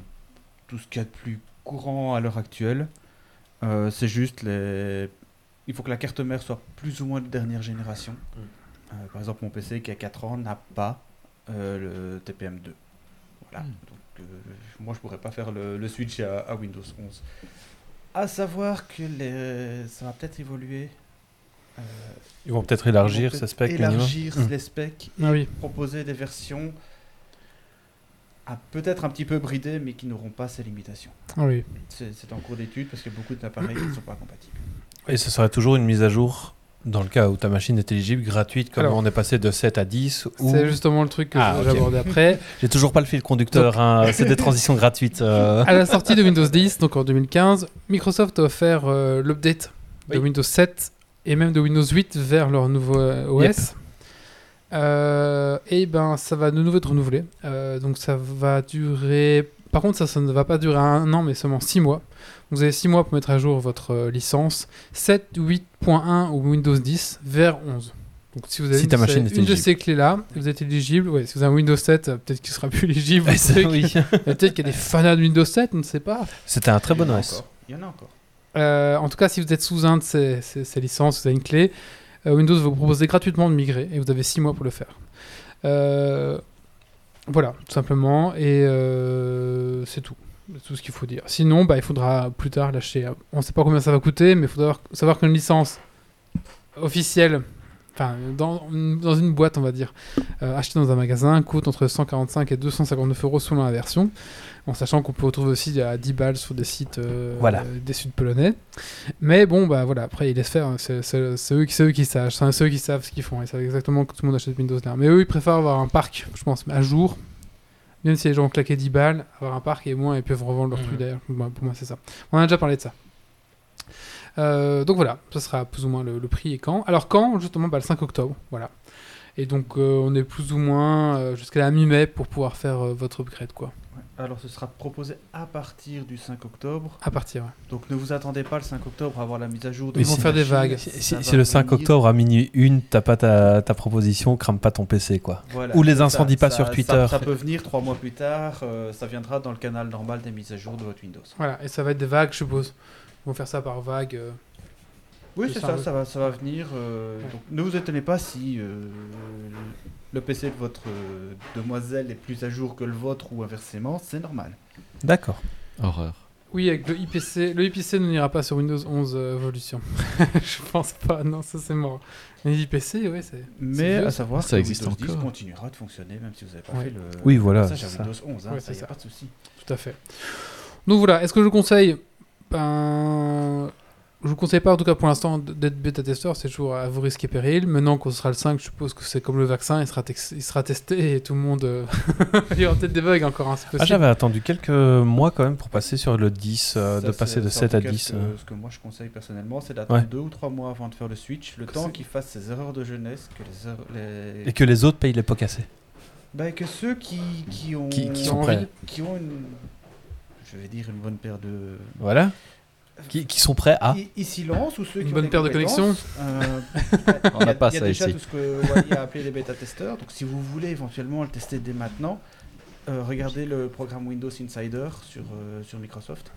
tout ce qu'il y a de plus courant à l'heure actuelle. Euh, c'est juste les. Il faut que la carte mère soit plus ou moins de dernière génération. Euh, par exemple, mon PC qui a 4 ans n'a pas euh, le TPM2. Voilà. Mm. Moi, je pourrais pas faire le, le switch à, à Windows 11. À savoir que les... ça va peut-être évoluer. Euh, Ils vont peut-être élargir ces specs peut-être minimum. Élargir Mm. les specs Ah oui. proposer des versions à peut-être un petit peu bridées, mais qui n'auront pas ces limitations. Ah oui. C'est c'est en cours d'étude parce qu'il y a beaucoup d'appareils qui ne sont pas compatibles. Et ce serait toujours une mise à jour dans le cas où ta machine est éligible, gratuite, comme Alors, on est passé de 7 à 10. Ou... C'est justement le truc que Ah, je vais ok. aborder après. J'ai toujours pas le fil conducteur, hein, c'est des transitions gratuites. euh. À la sortie de Windows 10, donc en 2015, Microsoft a offert euh, l'update de Oui. Windows 7 et même de Windows 8 vers leur nouveau euh, OS. Yep. Euh, et ben, ça va de nouveau être renouvelé. Donc ça va durer. Par contre, ça, ça ne va pas durer un an, mais seulement 6 mois. Vous avez 6 mois pour mettre à jour votre euh, licence 7, 8.1 ou Windows 10 vers 11. Donc si vous avez Si une, ta de machine ces- est une de éligible. ces clés-là, vous êtes éligible. Ouais, si vous avez un Windows 7, euh, peut-être qu'il sera plus éligible. Oui. Peut-être qu'il y a des fanats de Windows 7, on ne sait pas. C'était un très Il y bon en a OS. encore. Il y en a encore. Euh, en tout cas, si vous êtes sous un de ces, ces- ces licences, vous avez une clé, euh, Windows va vous proposer gratuitement de migrer et vous avez 6 mois pour le faire. Euh, voilà, tout simplement. Et euh, c'est tout. C'est tout ce qu'il faut dire. Sinon, bah, il faudra plus tard lâcher. On ne sait pas combien ça va coûter, mais il faudra savoir qu'une licence officielle, enfin, dans, dans une boîte, on va dire, euh, achetée dans un magasin, coûte entre 145 et 259 euros selon la version. En sachant qu'on peut retrouver aussi à 10 balles sur des sites euh, Voilà. euh, des sites polonais. Mais bon, bah voilà, après ils laissent faire, hein. c'est eux, qui- c'est eux qui savent, c'est eux qui savent ce qu'ils font, ils savent exactement que tout le monde achète Windows là. Mais eux, ils préfèrent avoir un parc, je pense, à jour. Même si les gens ont claqué 10 balles, avoir un parc et moins, ils peuvent revendre leur Mhm. truc d'ailleurs. Moi, pour moi, c'est ça. On a déjà parlé de ça. Euh, donc voilà, ça sera plus ou moins le, le prix et quand. Alors quand, justement, bah, le 5 octobre, voilà. Et donc euh, on est plus ou moins euh, jusqu'à la mi-mai pour pouvoir faire euh, votre upgrade, quoi. Alors, ce sera proposé à partir du 5 octobre. À partir. ouais. Donc, ne vous attendez pas le 5 octobre à avoir la mise à jour de Ils vont faire des vagues. Si, si- le 5 venir. octobre à minuit 1, t'as pas ta, ta proposition, crame pas ton PC quoi. Voilà, Ou les incendies pas ça- sur ça- Twitter. Ça, peut venir trois mois plus tard. euh, ça viendra dans le canal normal des mises à jour de votre Windows. Voilà, et ça va être des vagues, je suppose. Ils vont faire ça par vagues. euh. Oui, C'est ça, ça, oui. ça va, ça va venir. euh, Ouais. donc, ne vous étonnez pas si euh, le PC de votre euh, demoiselle est plus à jour que le vôtre ou inversement, c'est normal. D'accord. Horreur. Oui, avec le IPC. Le IPC ne n'ira pas sur Windows 11 euh, Evolution. je pense pas, non, ça c'est mort. Mais l'IPC, ouais, c'est. Mais à ça. savoir Ça que existe Windows 10 encore. continuera de fonctionner même si vous n'avez pas Ouais. fait le Oui, voilà, ça. Windows 11. Hein, Ouais, ça, c'est y a ça. pas de souci. Tout à fait. Donc voilà, est-ce que je conseille Ben. Je vous conseille pas en tout cas pour l'instant d'être bêta-testeur, c'est toujours à vos risques et périls. Maintenant qu'on sera le 5, je suppose que c'est comme le vaccin, il sera, tex- il sera testé et tout le monde. euh, il y aura peut-être des bugs encore, hein, c'est Ah, j'avais attendu quelques mois quand même pour passer sur le 10, euh, Ça, de passer de c'est en 7 tout à cas 10. Ce que, euh. ce que moi je conseille personnellement, c'est d'attendre Ouais. deux ou trois mois avant de faire le switch, le Que temps c'est- qu'il fasse ses erreurs de jeunesse, que les, Et que les autres payent les pots cassés. Bah, que ceux qui, qui ont Qui- qui sont envie- prêts. qui ont une, je vais dire une bonne paire de Voilà. Qui, qui sont prêts à. S'y lancent ou ceux Une qui ont bonne paire de compétences, euh, On n'a pas il y a ça déjà ici. tout ce que Wally a appelé les bêta-testeurs. Donc si vous voulez éventuellement le tester dès maintenant, euh, regardez le programme Windows Insider sur, euh, sur Microsoft.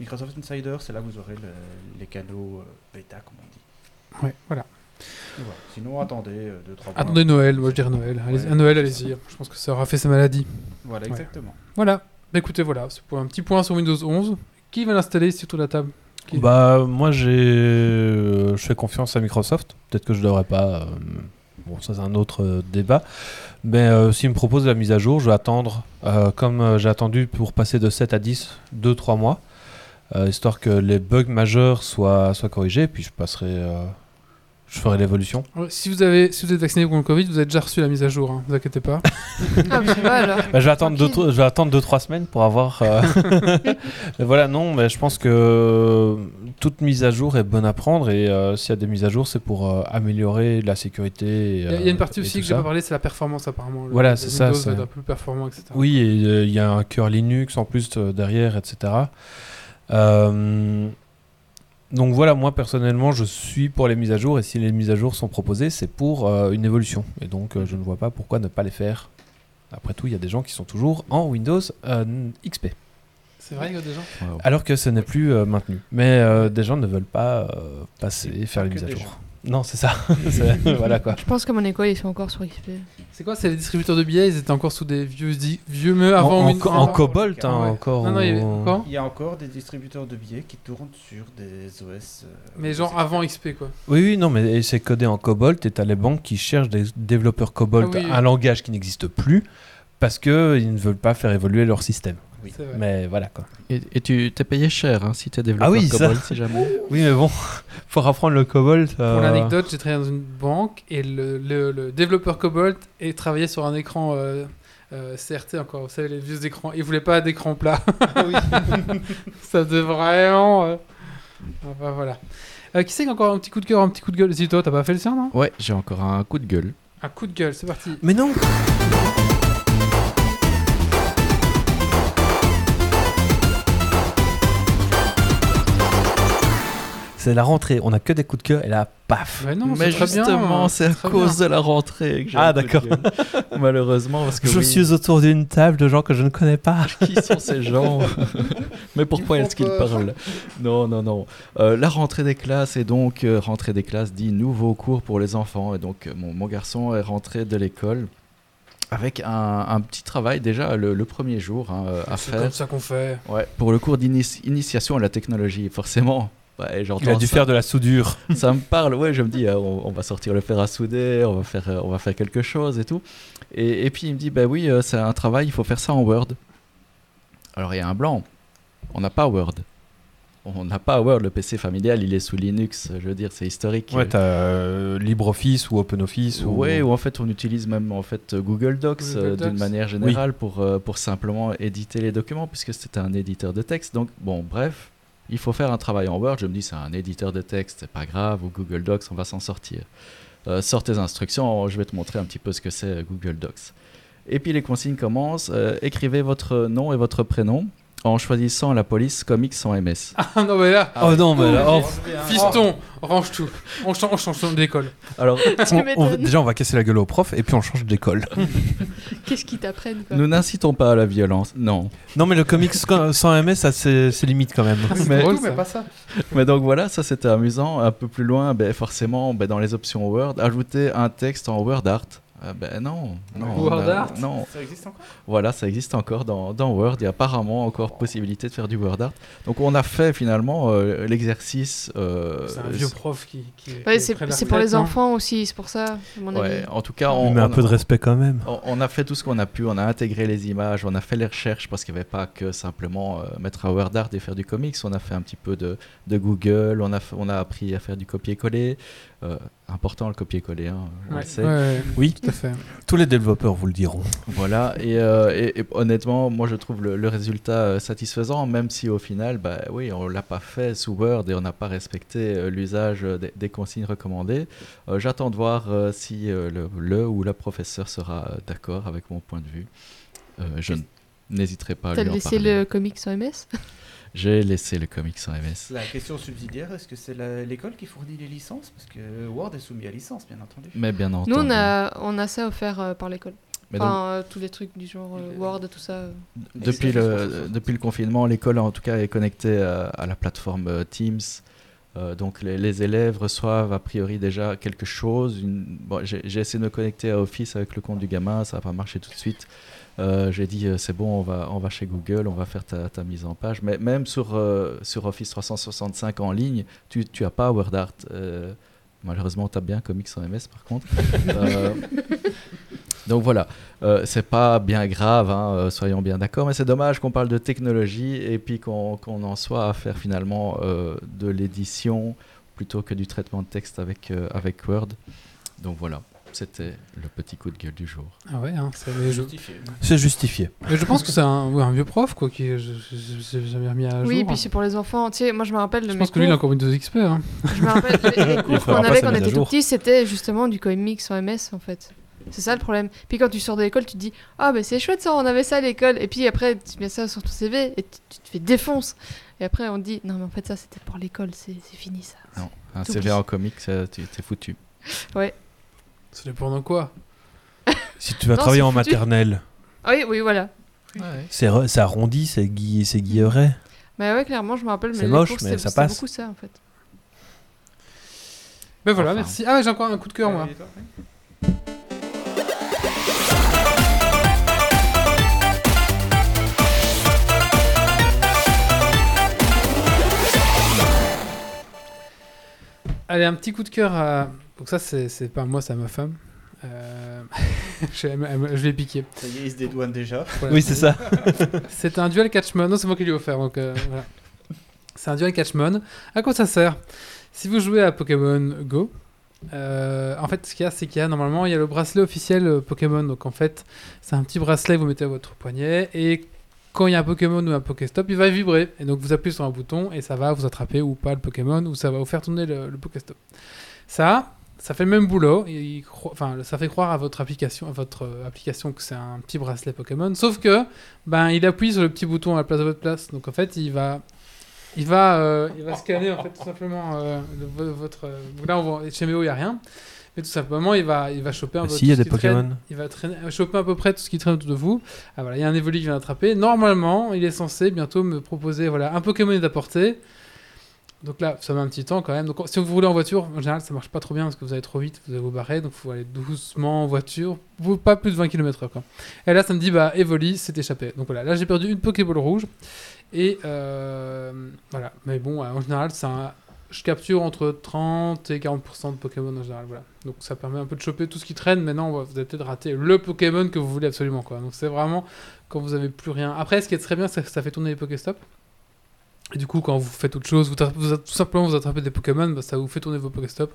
Microsoft Insider, c'est là que vous aurez le- les canaux euh, bêta, comme on dit. Ouais, voilà. Sinon, attendez 2-3 mois. Attendez Noël, moi je dirais Noël. Allez, Ouais. À Noël, allez-y. Je pense que ça aura fait sa maladie. Voilà, Ouais. exactement. Voilà. Bah écoutez, voilà. C'est pour un petit point sur Windows 11. Qui va l'installer sur toute la table? Bah, moi, j'ai. euh, je fais confiance à Microsoft. Peut-être que je devrais pas. euh, Bon, ça, c'est un autre euh, débat. Mais euh, s'ils me proposent la mise à jour, je vais attendre, comme j'ai attendu pour passer de 7 à 10, 2-3 mois, histoire que les bugs majeurs soient, soient corrigés, puis je passerai. Je ferai l'évolution. Si vous, avez, si vous êtes vacciné contre le Covid, vous avez déjà reçu la mise à jour, hein, vous inquiétez pas. Ah, bah. Bah, je vais attendre Tranquille. 2 je vais attendre deux, trois semaines pour avoir. euh, voilà, non, mais je pense que euh, toute mise à jour est bonne à prendre et euh, s'il y a des mises à jour, c'est pour euh, améliorer la sécurité. Il y, a- il y a une partie aussi que j'ai pas parlé, c'est la performance apparemment. Le- Voilà, c'est ça, c'est- peu performant, etc. Oui, et euh, il y a un cœur Linux en plus euh, derrière, etc. Euh, donc voilà, moi personnellement, je suis pour les mises à jour et si les mises à jour sont proposées, c'est pour euh, une évolution. Et donc euh, je ne vois pas pourquoi ne pas les faire. Après tout, il y a des gens qui sont toujours en Windows euh, XP. C'est vrai, il y a des gens. Wow. Alors que ce n'est plus euh, maintenu. Mais euh, des gens ne veulent pas euh, passer, faire les que mises à jour. gens. Non, c'est ça. Voilà quoi. Je pense qu'à mon école, ils sont encore sur XP. C'est quoi C'est les distributeurs de billets, ils étaient encore sous des vieux, vieux meux avant en, en- en Cobalt, hein, Ouais. encore. Non, non, il y avait- ou- encore Il y a encore des distributeurs de billets qui tournent sur des OS. euh, Mais genre avant XP, quoi. Oui, oui, non, mais c'est codé en Cobalt et t'as les banques qui cherchent des développeurs Cobalt, Ah oui, oui. un langage qui n'existe plus, parce qu'ils ne veulent pas faire évoluer leur système. Oui. Mais voilà quoi. Et, et tu t'es payé cher hein, si t'es développeur Ah oui, ça. Cobol, si jamais. Oui, mais bon, pour apprendre le Cobalt. Pour euh, l'anecdote, j'ai travaillé dans une banque et le, le- le développeur Cobalt et travaillait sur un écran euh, euh, CRT encore, vous savez, les vieux écrans. Il voulait pas d'écran plat. Ça devait vraiment. euh, Enfin voilà. Euh, qui c'est qui a encore un petit coup de cœur, un petit coup de gueule? Si toi, t'as pas fait le sien, non? Ouais, j'ai encore un coup de gueule. Un coup de gueule, c'est parti. Mais non C'est la rentrée, on a que des coups de cœur et là, paf Mais non, Mais c'est justement, hein, c'est à cause bien. de la rentrée que j'ai Ah, d'accord. Malheureusement, parce que Je oui, suis autour d'une table de gens que je ne connais pas. qui sont ces gens? Mais pourquoi est-ce qu'ils parlent? Non, non, non. Euh, la rentrée des classes et donc euh, rentrée des classes dit nouveau cours pour les enfants. Et donc euh, mon, mon garçon est rentré de l'école avec un, un petit travail déjà le, le premier jour hein, à C'est faire. comme ça qu'on fait. Ouais, pour le cours d'initiation à la technologie, forcément. Ouais, Il a dû ça. faire de la soudure. ça me parle, ouais, je me dis, euh, on, on va sortir le fer à souder, on va faire, euh, on va faire quelque chose et tout. Et, et puis il me dit, bah oui, euh, c'est un travail, il faut faire ça en Word. Alors il y a un blanc, on n'a pas Word. On n'a pas Word, le PC familial, il est sous Linux, je veux dire, c'est historique. Ouais, t'as euh, LibreOffice ou OpenOffice. Ou... Ouais, ou en fait on utilise même en fait Google Docs euh, d'une manière générale pour, euh, pour simplement éditer les documents puisque c'est un éditeur de texte. Donc bon, bref, il faut faire un travail en Word. Je me dis c'est un éditeur de texte, c'est pas grave, ou Google Docs, on va s'en sortir. Euh, sors tes instructions, je vais te montrer un petit peu ce que c'est euh, Google Docs. Et puis les consignes commencent. euh, écrivez votre nom et votre prénom en choisissant la police comics sans MS. Ah non, mais là, Oh non, mais là, oh, fiston, range tout. On change, on change d'école. Alors, on- on- déjà, on va casser la gueule au prof et puis on change d'école. Qu'est-ce qu'ils t'apprennent quoi nous n'incitons pas à la violence, non. non, mais le comics sans MS, ça, c'est limite quand même. c'est Mais- drôle, mais pas ça. Mais donc voilà, ça c'était amusant. Un peu plus loin, ben, forcément, ben, dans les options Word, ajouter un texte en Word Art, Ah ben non, non, Word a- art non. Ça existe encore? Voilà, ça existe encore dans, dans Word. Il y a apparemment encore possibilité de faire du Word art. Donc on a fait finalement euh, l'exercice. euh, C'est un vieux prof qui. qui Ouais, qui c'est pour les enfants aussi, c'est pour ça, à mon Ouais, avis. en tout cas, on, Mais un on- peu de respect quand même. on- on a fait tout ce qu'on a pu. On a intégré les images, on a fait les recherches parce qu'il n'y avait pas que simplement euh, mettre un Word art et faire du comics. On a fait un petit peu de, de Google. On a, on a appris à faire du copier-coller. Euh, important le copier-coller, hein, on Ouais, le sait. ouais, ouais, Oui, tout à fait. tous les développeurs vous le diront. Voilà, et, euh, et- et honnêtement, moi je trouve le, le résultat euh, satisfaisant, même si au final, bah, oui, on l'a pas fait sous Word et on n'a pas respecté euh, l'usage des, des consignes recommandées. Euh, J'attends de voir euh, si euh, le, le ou la professeur sera d'accord avec mon point de vue. Euh, je n'hésiterai pas à lui en laissé parler. le comics en MS J'ai laissé le comics en MS. La question subsidiaire, est-ce que c'est la- l'école qui fournit les licences? Parce que Word est soumis à licence, bien entendu. Mais bien entendu. Nous, on a, on a ça offert euh, par l'école. Mais donc, Enfin, euh, tous les trucs du genre euh, Word, tout ça. euh. Depuis le, depuis le confinement, l'école en tout cas est connectée à, à la plateforme euh, Teams. Euh, donc les, les élèves reçoivent a priori déjà quelque chose. Une- bon, J'ai j'ai essayé de me connecter à Office avec le compte du gamin, ça n'a pas marché tout de suite. Euh, J'ai dit euh, c'est bon, on va, on va chez Google, on va faire ta, ta mise en page. Mais même sur, euh, sur Office 365 en ligne, tu n'as pas WordArt. Euh, malheureusement, tu as bien Comics en MS par contre. Donc voilà, c'est pas bien grave, hein, soyons bien d'accord, mais c'est dommage qu'on parle de technologie et puis qu'on qu'on en soit à faire finalement de l'édition plutôt que du traitement de texte avec, avec Word. Donc voilà, c'était le petit coup de gueule du jour. Ah ouais, hein, c'est- mais Justifié. C'est justifié. mais je pense que c'est un, ouais, un vieux prof, quoi, qui j'ai jamais remis à Oui, jour. puis c'est pour les enfants. Tu sais, moi, je me rappelle je mes pense que lui, il a encore Windows XP. Hein. Je me rappelle, les les cours qu'on avait quand on était tout jour. petit, c'était justement du comics en MS, en fait. C'est ça le problème. Puis quand tu sors de l'école, tu te dis Ah, ben c'est chouette ça, on avait ça à l'école. Et puis après, tu mets ça sur ton CV et tu, tu te fais défonce. Et après, on te dit Non, mais en fait, ça c'était pour l'école, c'est fini ça. Non, un CV en comics, euh, t'es foutu. Ça dépend de quoi. Si tu vas Non, travailler c'est en foutu. maternelle, Ah oui, oui, voilà. c'est re- c'est arrondi, c'est gui- c'est guilleret. Mais ouais, clairement, je me rappelle. C'est les moche, cours, mais ça c'était passe. beaucoup ça en fait. Ben voilà, Enfin. merci. Ah, ouais, j'ai encore un coup de cœur, moi. Allez, un petit coup de cœur à. Donc, ça, c'est pas moi, c'est ma femme. Euh, je, je l'ai piqué. Ça y est, il se dédouane déjà. Voilà. Oui, c'est ça. C'est un dual catchmon. Non, c'est moi qui l'ai offert. Donc, euh, voilà. C'est un dual catchmon. À quoi ça sert? Si vous jouez à Pokémon Go, euh, en fait, ce qu'il y a, c'est qu'il y a normalement il y a le bracelet officiel Pokémon. Donc, en fait, c'est un petit bracelet que vous mettez à votre poignet et quand il y a un Pokémon ou un Pokéstop, il va vibrer. Et donc, vous appuyez sur un bouton et ça va vous attraper ou pas le Pokémon ou ça va vous faire tourner le, le Pokéstop. Ça, ça fait le même boulot. Il- il cro- enfin, ça fait croire à votre application, à votre euh, application que c'est un petit bracelet Pokémon. Sauf que, ben, il appuie sur le petit bouton à la place de votre place. Donc, en fait, il va, il va, euh, il va scanner en fait tout simplement euh, le- votre. donc là, on voit, chez Méo, il y a rien. Mais tout simplement, il va, il va choper un peu Si, il y a des traîne. Pokémon. Il va traîner, choper à peu près tout ce qui traîne autour de vous. Ah voilà, il y a un évolu qui vient attraper. Normalement, il est censé bientôt me proposer voilà un Pokémon portée. Donc là, ça met un petit temps quand même. Donc si vous roulez en voiture, en général, ça marche pas trop bien parce que vous allez trop vite, vous allez vous barrer, donc il faut aller doucement en voiture, pas plus de 20 km/h. Et là, ça me dit bah Evoli s'est échappé. Donc voilà, là j'ai perdu une Pokéball rouge et euh, voilà. Mais bon, en général, je capture entre 30 et 40% de Pokémon en général. Voilà. Donc ça permet un peu de choper tout ce qui traîne. Maintenant, vous allez peut-être rater le Pokémon que vous voulez absolument. Quoi. Donc c'est vraiment quand vous avez plus rien. Après, ce qui est très bien, c'est que ça fait tourner les Pokéstop. Et du coup, quand vous faites autre chose, vous, tout simplement vous attrapez des Pokémon, bah, ça vous fait tourner vos Pokéstop.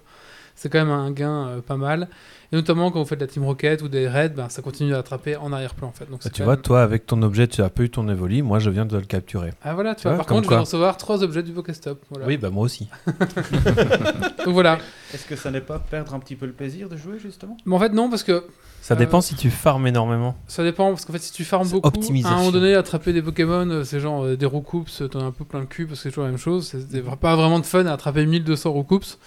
C'est quand même un gain euh, pas mal. Et notamment quand vous faites de la Team Rocket ou des raids, bah, ça continue à attraper en arrière-plan en fait. Donc Bah, tu vois, même- toi, avec ton objet, tu as pas eu ton évoli. Moi, je viens de le capturer. Ah voilà, tu Tu vois. vois, Par contre, je vais recevoir trois objets du Pokéstop. Voilà. Oui, bah moi aussi. Donc voilà. Est-ce que ça n'est pas perdre un petit peu le plaisir de jouer, justement? Mais en fait, non, parce que Ça Euh, dépend si tu farmes énormément. Ça dépend, parce qu'en fait, si tu farmes beaucoup, à un moment donné, attraper des Pokémon, euh, c'est genre euh, des Roucoups, t'en as un peu plein le cul, parce que c'est toujours la même chose. C'est c'est pas vraiment de fun à attraper 1200 Roucoups.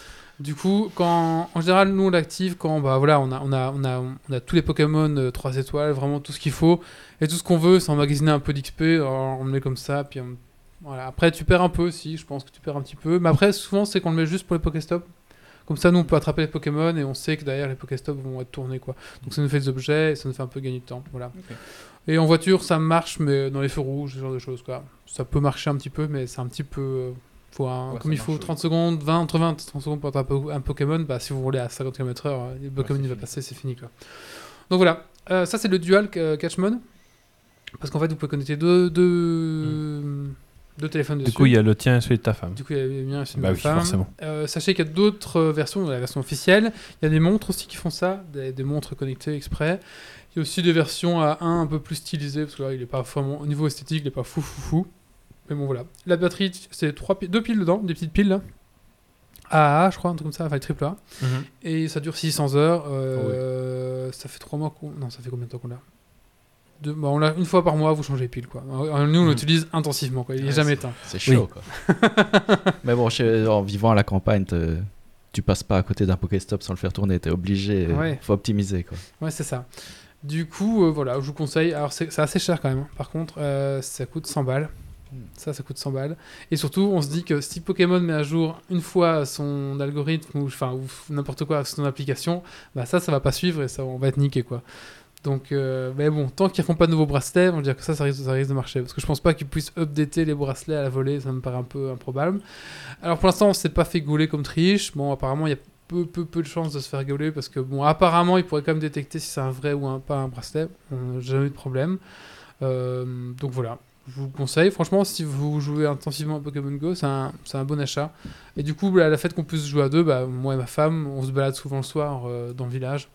Du coup, quand, en général, nous, on l'active quand bah, voilà, on, a, on, a, on, a, on a tous les Pokémon euh, 3 étoiles, vraiment tout ce qu'il faut. Et tout ce qu'on veut, c'est emmagasiner un peu d'XP, alors on le met comme ça, puis on- voilà. Après, tu perds un peu aussi, je pense que tu perds un petit peu. Mais après, souvent, c'est qu'on le met juste pour les Pokéstop. Comme ça, nous, on peut attraper les Pokémon et on sait que derrière, les Pokéstops vont être tournés, quoi. Donc ça nous fait des objets et ça nous fait un peu gagner de temps, voilà. Et en voiture, ça marche, mais dans les feux rouges, ce genre de choses, quoi. Ça peut marcher un petit peu, mais c'est un petit peu... euh, faut un- Ouais, comme il faut marche, 30 secondes, 20, entre 20 et 30 secondes pour attraper un Pokémon, bah, si vous roulez à 50 km/h, euh, le Pokémon il va passer, c'est fini, quoi. Donc voilà, Euh, ça c'est le dual euh, Catchmon. Parce qu'en fait, vous pouvez connecter deux, deux, deux téléphones dessus. Du coup, il y a le tien et celui de ta femme. Du coup, il y a le mien et celui de Bah ma oui, femme. forcément. Euh, sachez qu'il y a d'autres versions, la version officielle. Il y a des montres aussi qui font ça, des, des montres connectées exprès. Il y a aussi des versions à 1 un peu plus stylisées, parce que là, il est pas vraiment, au niveau esthétique, il est pas fou fou fou. Mais bon, voilà. La batterie, c'est trois pi- deux piles dedans, des petites piles. là. AA, je crois, un truc comme ça, enfin triple A. Et ça dure 600 heures. euh, Ça fait 3 mois qu'on. Non, ça fait combien de temps qu'on l'a? Bah, on l'a une fois par mois, vous changez les piles. Quoi. Euh, Nous, on Mhm. l'utilise intensivement. Quoi. Il n'est Ouais, jamais c'est- éteint. C'est chaud, quoi. Mais bon, chez- en vivant à la campagne, te- tu passes pas à côté d'un Pokéstop sans le faire tourner. T'es obligé. Ouais. Faut optimiser, quoi. Ouais, c'est ça. Du coup, euh, voilà, je vous conseille. Alors, c'est assez cher quand même. hein. Par contre, euh, ça coûte 100 balles. Ça, ça coûte 100 balles. Et surtout, on se dit que si Pokémon met à jour une fois son algorithme ou, enfin, ou n'importe quoi, son application, bah ça, ça va pas suivre et ça, on va être niqué, quoi. Donc, euh, mais bon, tant qu'ils font pas de nouveaux bracelets, on va dire que ça, ça risque, de marcher. Parce que je pense pas qu'ils puissent updater les bracelets à la volée, ça me paraît un peu improbable. Alors, pour l'instant, on s'est pas fait gauler comme triche. Bon, apparemment, il y a peu, peu, peu de chances de se faire gauler parce que, bon, apparemment, ils pourraient quand même détecter si c'est un vrai ou un, pas un bracelet. On n'a jamais eu de problème. Euh, donc voilà, je vous le conseille. Franchement, si vous jouez intensivement à Pokémon Go, c'est un, un bon achat. Et du coup, bah, la fait qu'on puisse jouer à deux, bah, moi et ma femme, on se balade souvent le soir euh, dans le village.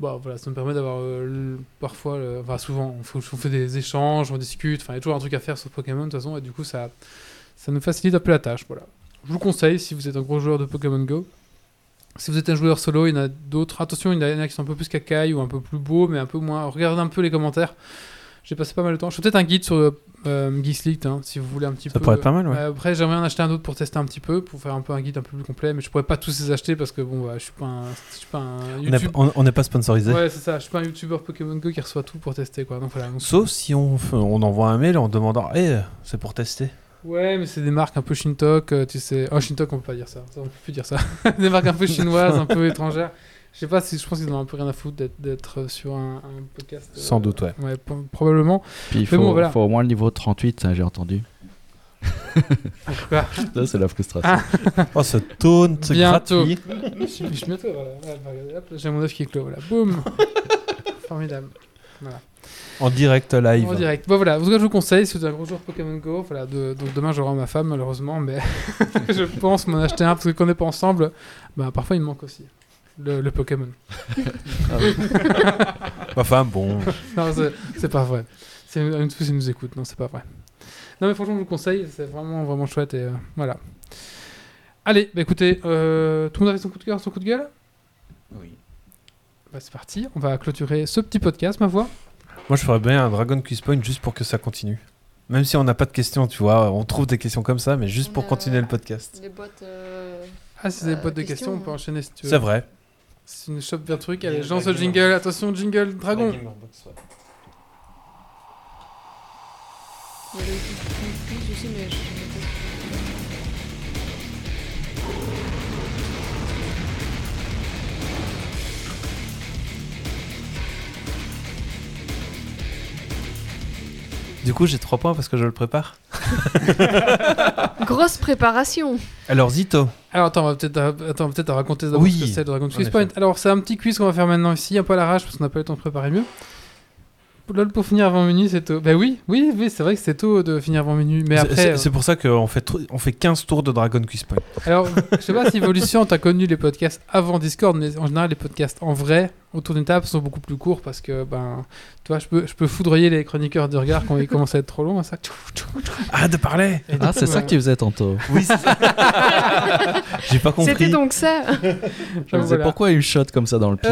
Bah, voilà, ça me permet d'avoir euh, parfois, enfin souvent, on fait, des échanges, on discute, enfin il y a toujours un truc à faire sur Pokémon de toute façon, et du coup ça, ça nous facilite un peu la tâche. Voilà. Je vous le conseille si vous êtes un gros joueur de Pokémon Go. Si vous êtes un joueur solo, il y en a d'autres. Attention, il y en a qui sont un peu plus cacailles ou un peu plus beaux, mais un peu moins. Regardez un peu les commentaires. J'ai passé pas mal de temps. Je fais peut-être un guide sur euh, euh, Geeks League, hein, si vous voulez un petit Ça peu. pourrait être pas mal, ouais. Euh, après, j'aimerais en acheter un autre pour tester un petit peu, pour faire un peu un guide un peu plus complet, mais je pourrais pas tous les acheter parce que bon, bah, je suis pas un, je suis pas un On n'est YouTube. on- on n'est pas sponsorisé. Ouais, c'est ça. Je suis pas un YouTuber Pokémon Go qui reçoit tout pour tester, quoi. Donc voilà. Donc- Sauf si on, on envoie un mail en demandant Eh, c'est pour tester. Ouais, mais c'est des marques un peu Shintok, euh, tu sais. Oh, Shintok, on peut pas dire ça. Ça, On peut plus dire ça. des marques un peu chinoises, un peu étrangères. Je sais pas si je pense qu'ils en ont un peu rien à foutre d'être- sur un, un podcast. euh, Sans doute, ouais. Probablement. Puis il faut, bon, voilà. faut au moins le niveau 38, hein, j'ai entendu. Quoi Ça, c'est la frustration. Ah. Oh, ce taunt Bientôt. gratuit. je suis je voilà. Voilà, hop, J'ai mon œuf qui est clos, voilà. Boum Formidable. En direct live. En direct. Bon, voilà. En tout cas, je vous conseille, si vous êtes un gros joueur Pokémon Go, voilà, de- donc demain j'aurai ma femme, malheureusement, mais je pense m'en acheter un parce que qu'on n'est pas ensemble, bah, parfois il me manque aussi. Le, le Pokémon. Ma femme, bon. Non, c'est- pas vrai. C'est une fois, nous écoute, non, c'est pas vrai. Non, mais franchement, je vous le conseille, c'est vraiment, vraiment chouette et euh, voilà. Allez, bah écoutez, euh, tout le monde avait son coup de cœur, son coup de gueule? Oui. Bah, c'est parti, on va clôturer ce petit podcast, ma voix. Moi, je ferais bien un Dragon Quiz Point juste pour que ça continue. Même si on n'a pas de questions, tu vois, on trouve des questions comme ça, mais juste pour a- continuer le podcast. Les boîtes. euh, Ah, si c'est des boîtes de question, questions, on peut hein. enchaîner si tu veux. C'est vrai. C'est une shop vers truc, allez, lance la le jingle, attention, jingle, dragon. mais je Du coup, j'ai 3 points parce que je le prépare. Grosse préparation. Alors, Zito. Alors attends, on va peut-être euh, attends, peut-être raconter d'abord Oui, ce que c'est le Dragon Quiz. Point. Alors c'est un petit quiz qu'on va faire maintenant ici, un peu à l'arrache parce qu'on n'a pas eu le temps de préparer mieux. Là, pour finir avant minuit, c'est tôt. Bah oui, oui, oui, c'est vrai que c'est tôt de finir avant minuit. Mais C'est- après, c'est euh, c'est pour ça qu'on fait, on fait 15 tours de Dragon Quiz Point. alors je sais pas si Evolution t'as connu les podcasts avant Discord, mais en général les podcasts en vrai autour d'une table sont beaucoup plus courts parce que ben, tu vois, je peux, je peux foudroyer les chroniqueurs de regard quand ils commencent à être trop longs. Ça. Ah, de parler Et Ah, c'est ça euh, que tu faisais tantôt. Oui, c'est ça. J'ai pas compris. C'était donc ça. Je me disais pourquoi une shot comme ça dans le pied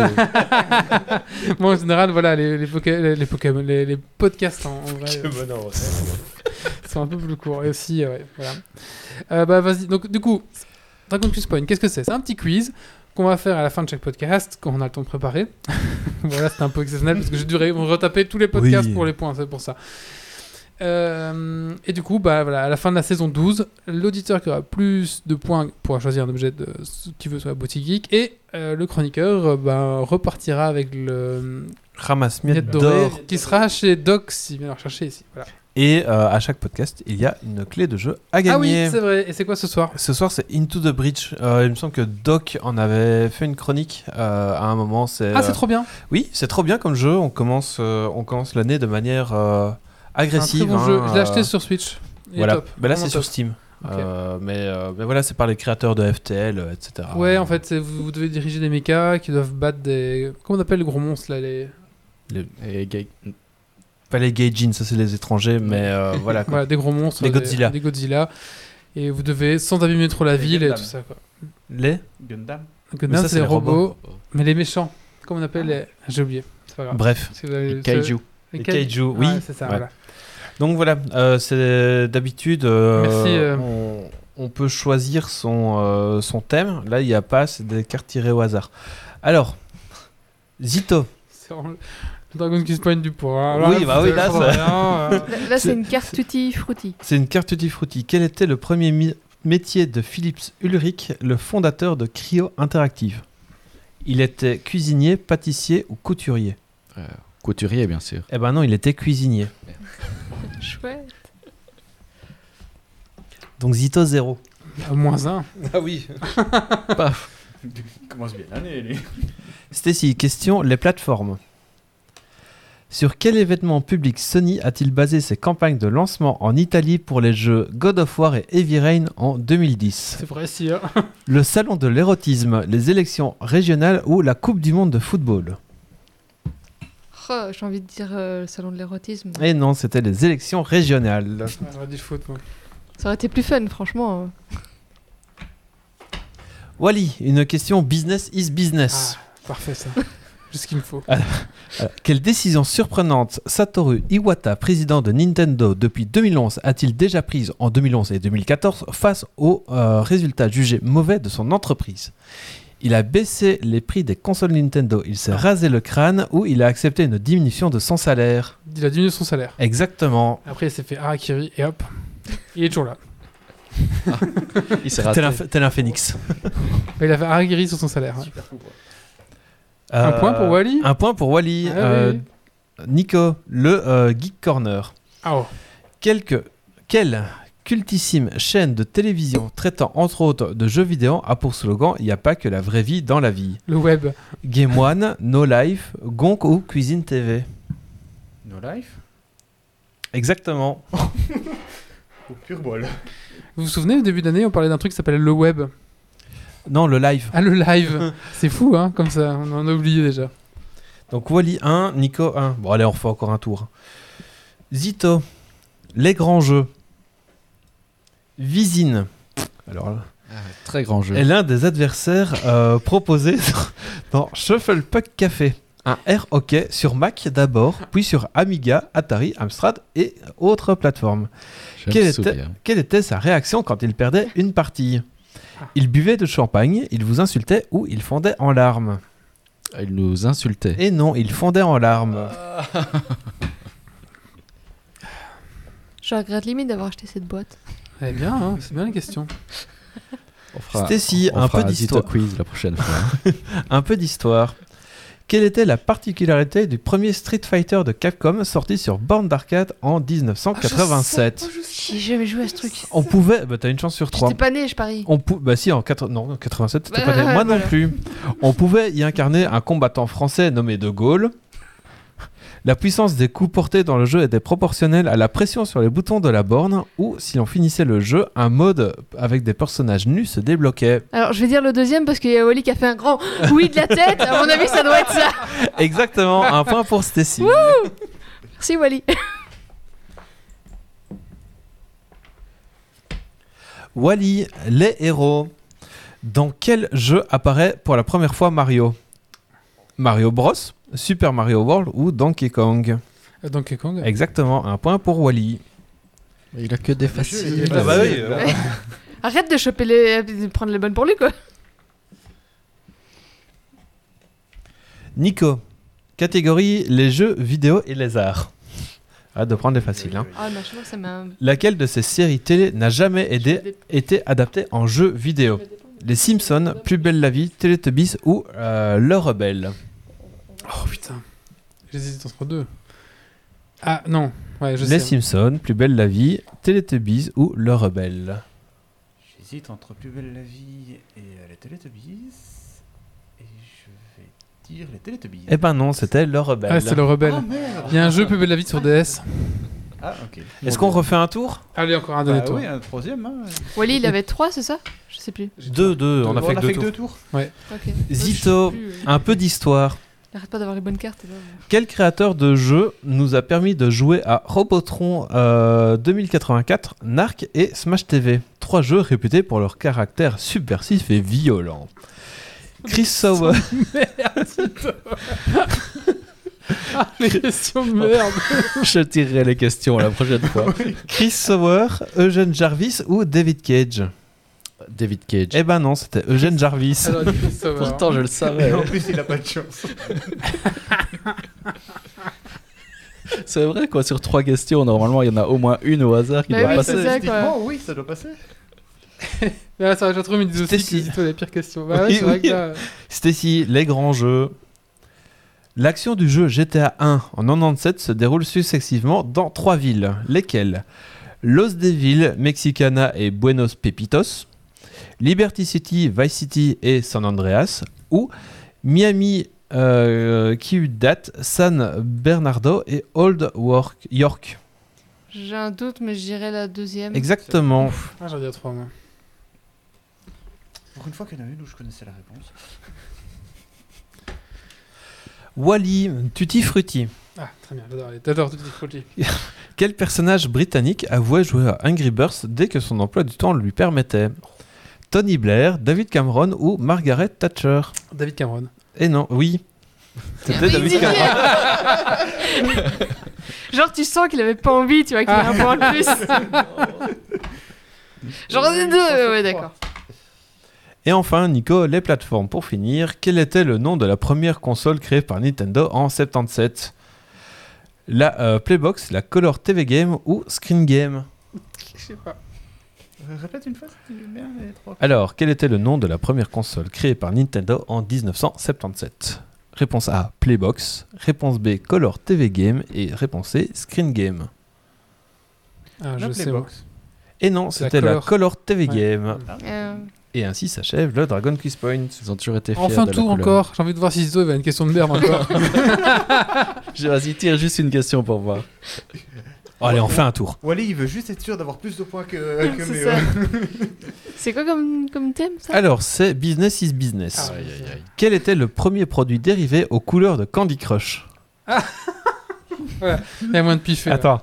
Bon, en général, voilà, les, les, Poké- les, les Pokémon, les, les podcasts en, en vrai. euh, sont un peu plus courts. Et aussi, euh, ouais, voilà. Euh, bah, vas-y. Donc, du coup, Dragon Quiz Point, qu'est-ce que c'est? C'est un petit quiz qu'on va faire à la fin de chaque podcast, quand on a le temps de préparer. voilà, c'était un peu exceptionnel parce que j'ai dû retaper tous les podcasts Oui. pour les points, c'est pour ça. Euh, et du coup, bah, voilà, à la fin de la saison 12, l'auditeur qui aura plus de points pourra choisir un objet de ce qu'il veut sur la boutique geek. Et euh, le chroniqueur euh, bah, repartira avec le Ramasse miette miette dorée d'or. qui sera chez Doc s'il vient le rechercher ici. Voilà. Et euh, à chaque podcast, il y a une clé de jeu à Ah oui, gagner. c'est vrai. Et c'est quoi ce soir? Ce soir, c'est Into the Breach. Euh, il me semble que Doc en avait fait une chronique euh, à un moment. C'est, Ah, c'est euh, trop bien. Oui, c'est trop bien comme jeu. On commence, euh, on commence l'année de manière euh, C'est un agressive. très bon hein, jeu. Je l'ai acheté sur Switch. Il est Voilà. top. Là, c'est sur. Steam. Euh, mais, euh, mais voilà, c'est par les créateurs de FTL, euh, etc. Ouais, en fait, c'est- vous, vous devez diriger des mechas qui doivent battre des. Comment on appelle les gros monstres là les... Et gay- Pas les Gaijin, ça c'est les étrangers, mais euh, voilà. quoi. Voilà, des gros monstres. Des des- Godzilla. Des Godzilla. Et vous devez, sans abîmer trop la Des ville et Gundam. tout ça. Quoi. Les Gundam. Gundam, ça, c'est les les robots. Mais les méchants, comment on appelle les... J'ai oublié. C'est pas grave. Bref. Vous avez- Kaiju. Les Les kai- kaiju, Ouais, oui. c'est ça, Ouais. voilà. Donc voilà, euh, c'est d'habitude. euh, Merci, euh. on, on peut choisir son, euh, son thème. Là, il n'y a pas, c'est des cartes tirées au hasard. Alors, Zito. C'est vraiment Dragon Quest Point du poids. Oui, bah oui, là, ça- ça. Là, là, C'est- une carte tutti frutti. C'est une carte tutti frutti. Quel était le premier mi- métier de Philips Ulrich, le fondateur de Cryo Interactive? Il était cuisinier, pâtissier ou couturier? Couturier, bien sûr. Eh ben non, il était cuisinier. Chouette. Donc Zito 0. moins un. Ah oui. Il commence bien l'année, lui. Stacy, question les plateformes. Sur quel événement public Sony a-t-il basé ses campagnes de lancement en Italie pour les jeux God of War et Heavy Rain en 2010 C'est vrai, si. hein. Le salon de l'érotisme, les élections régionales ou la Coupe du monde de football Oh, J'ai envie de dire euh, le salon de l'érotisme. Et non, c'était les élections régionales. Ouais, J'aurais dit le foot, moi. Ça aurait été plus fun, franchement. euh. Wally, une question business is business. Ah, parfait, ça. Qu'il me faut. Euh, Quelle décision surprenante Satoru Iwata, président de Nintendo depuis 2011, a-t-il déjà prise en 2011 et 2014 face aux euh, résultats jugés mauvais de son entreprise? Il a baissé les prix des consoles Nintendo, il s'est rasé le crâne ou il a accepté une diminution de son salaire? Il a diminué son salaire. Exactement. Après, il s'est fait Harakiri et hop. Il est toujours là. Il s'est raté. Tel un, tel un phénix. Il a fait Harakiri sur son salaire. ouais. Super. Un point pour Wally? Un point pour Wally. Ah Euh, oui. Nico, le euh, Geek Corner. Ah oh. Quelque, quelle cultissime chaîne de télévision traitant entre autres de jeux vidéo a pour slogan Il n'y a pas que la vraie vie dans la vie Le web. Game One, No Life, Gonk ou Cuisine TV No Life? Exactement. Au pur bol. Vous vous souvenez, au début d'année, on parlait d'un truc qui s'appelle le web? Non, le live. Ah, le live. C'est fou, hein, comme ça. On en a oublié déjà. Donc Wally 1, Nico 1. Bon, allez, on refait encore un tour. Zito, les grands jeux. Visine. Alors là. Très grand jeu. est l'un des adversaires euh, proposés dans Shuffle Puck Café. Un air hockey sur Mac d'abord, puis sur Amiga, Atari, Amstrad et autres plateformes. Était, quelle était sa réaction quand il perdait une partie? Il buvait de champagne, il vous insultait ou il fondait en larmes Il nous insultait. Et non, il fondait en larmes. Je regrette limite d'avoir acheté cette boîte. Eh bien, hein, c'est bien la question. On fera, Stacy, on un fera peu d'histoire. quiz la prochaine fois. Un peu d'histoire. Quelle était la particularité du premier Street Fighter de Capcom sorti sur borne d'arcade en 1987 J'ai jamais joué à ce truc. On pouvait, bah t'as une chance sur trois. J'étais pas né, je parie. On pou- bah si en 80 non, en 87 t'étais Ouais, pas né. moi non plus. On pouvait y incarner un combattant français nommé De Gaulle. La puissance des coups portés dans le jeu était proportionnelle à la pression sur les boutons de la borne ou si l'on finissait le jeu, un mode avec des personnages nus se débloquait. Alors, je vais dire le deuxième parce qu'il y a Wally qui a fait un grand oui de la tête. À mon avis, ça doit être ça. Exactement, un point pour Stacy. Merci, Wally. Wally, les héros. Dans quel jeu apparaît pour la première fois Mario? Mario Bros, Super Mario World ou Donkey Kong Euh, Donkey Kong. Exactement, un point pour Wally. Il a que des faciles. Ah bah oui, euh. Ouais. Arrête de choper les... de prendre les bonnes pour lui, quoi. Nico, catégorie les jeux vidéo et les arts. Hâte de prendre les faciles. hein. Ah, machin, ça m'a. Laquelle de ces séries télé n'a jamais aidé- été adaptée en jeu vidéo? Les Simpsons, Plus belle la vie, Teletubbies ou euh, Le Rebelle? Oh putain. J'hésite entre deux. Ah non. Ouais, je Les sais. Simpsons, Plus belle la vie, Teletubbies ou Le Rebelle? J'hésite entre Plus belle la vie et euh, les Teletubbies. Et je vais dire les Teletubbies. Eh ben non, c'était Le Rebelle. Ah, c'est le rebelle. Ah merde Il y a un jeu plus belle la vie sur DS. Ah, ok. Est-ce qu'on refait un tour? Allez, encore un Bah dernier tour. oui, un troisième. Hein. Wally, il avait 3, c'est ça? Je sais plus. Deux, deux, on a fait que deux tours. deux tours. Ok. Zito, Je sais plus. un peu d'histoire. Arrête pas d'avoir les bonnes cartes. là. Quel créateur de jeu nous a permis de jouer à Robotron euh, 2084, Narc et Smash TV Trois jeux réputés pour leur caractère subversif et violent. Chris Sauer, Ah, les questions de merde. Je tirerai les questions la prochaine fois. Chris Sauer, Eugene Jarvis ou David Cage? David Cage. Eh ben non, c'était Eugene Jarvis. Alors. Pourtant, je le savais. Et en plus, il a pas de chance. C'est vrai, quoi. Sur trois questions, normalement, il y en a au moins une au hasard qui doit oui, passer. c'est ça, quoi. Statistiquement, oui, ça doit passer. Là, ça va, j'ai trouvé, ils me disent aussi. Zito a les pires questions. Bah Oui, oui. là, Stacy, les grands jeux. L'action du jeu GTA 1 en 97 se déroule successivement dans trois villes. Lesquelles? Los Devil, Mexicana et Buenos Pepitos. Liberty City, Vice City et San Andreas. Ou Miami, euh, Ciudad, San Bernardo et Old Work- York. J'ai un doute, mais je dirais la deuxième. Exactement. ah, j'en dirais trois, moi. Pour une fois qu'il y en a une où je connaissais la réponse. Wally, Tutti Frutti. Ah, très bien, j'adore. les fruits. Quel personnage britannique avouait jouer à Angry Birds dès que son emploi du temps le lui permettait? Tony Blair, David Cameron ou Margaret Thatcher David Cameron. Eh non, oui. C'était David. Cameron. Genre, tu sens qu'il avait pas envie, tu vois, qu'il ait un point de plus. Genre, les oui, deux, ouais, d'accord. Et enfin, Nico, les plateformes. Pour finir, quel était le nom de la première console créée par Nintendo en 77 La euh, Playbox, la Color TV Game ou Screen Game? Je sais pas. Répète une fois, si tu veux bien, les trois. Alors, quel était le nom de la première console créée par Nintendo en 1977 Réponse A, Playbox. Réponse B, Color TV Game. Et réponse C, Screen Game. Ah, je La sais. Et non, la c'était la Color. TV Ouais. Game. Euh, Et ainsi s'achève le Dragon Quiz Point. Ils ont toujours été fiers Enfin, de tout encore. J'ai envie de voir si Zito il va une question de merde encore. Je- Vas-y, tire juste une question pour voir. Oh, allez, on fait un tour. Wally, il veut juste être sûr d'avoir plus de points que, que C'est Méo. ça. C'est quoi comme, comme thème, ça? Alors, c'est Business is Business. Ah, Aïe, aïe, aïe. Quel était le premier produit dérivé aux couleurs de Candy Crush? Il y a moins de piffer. là. Attends.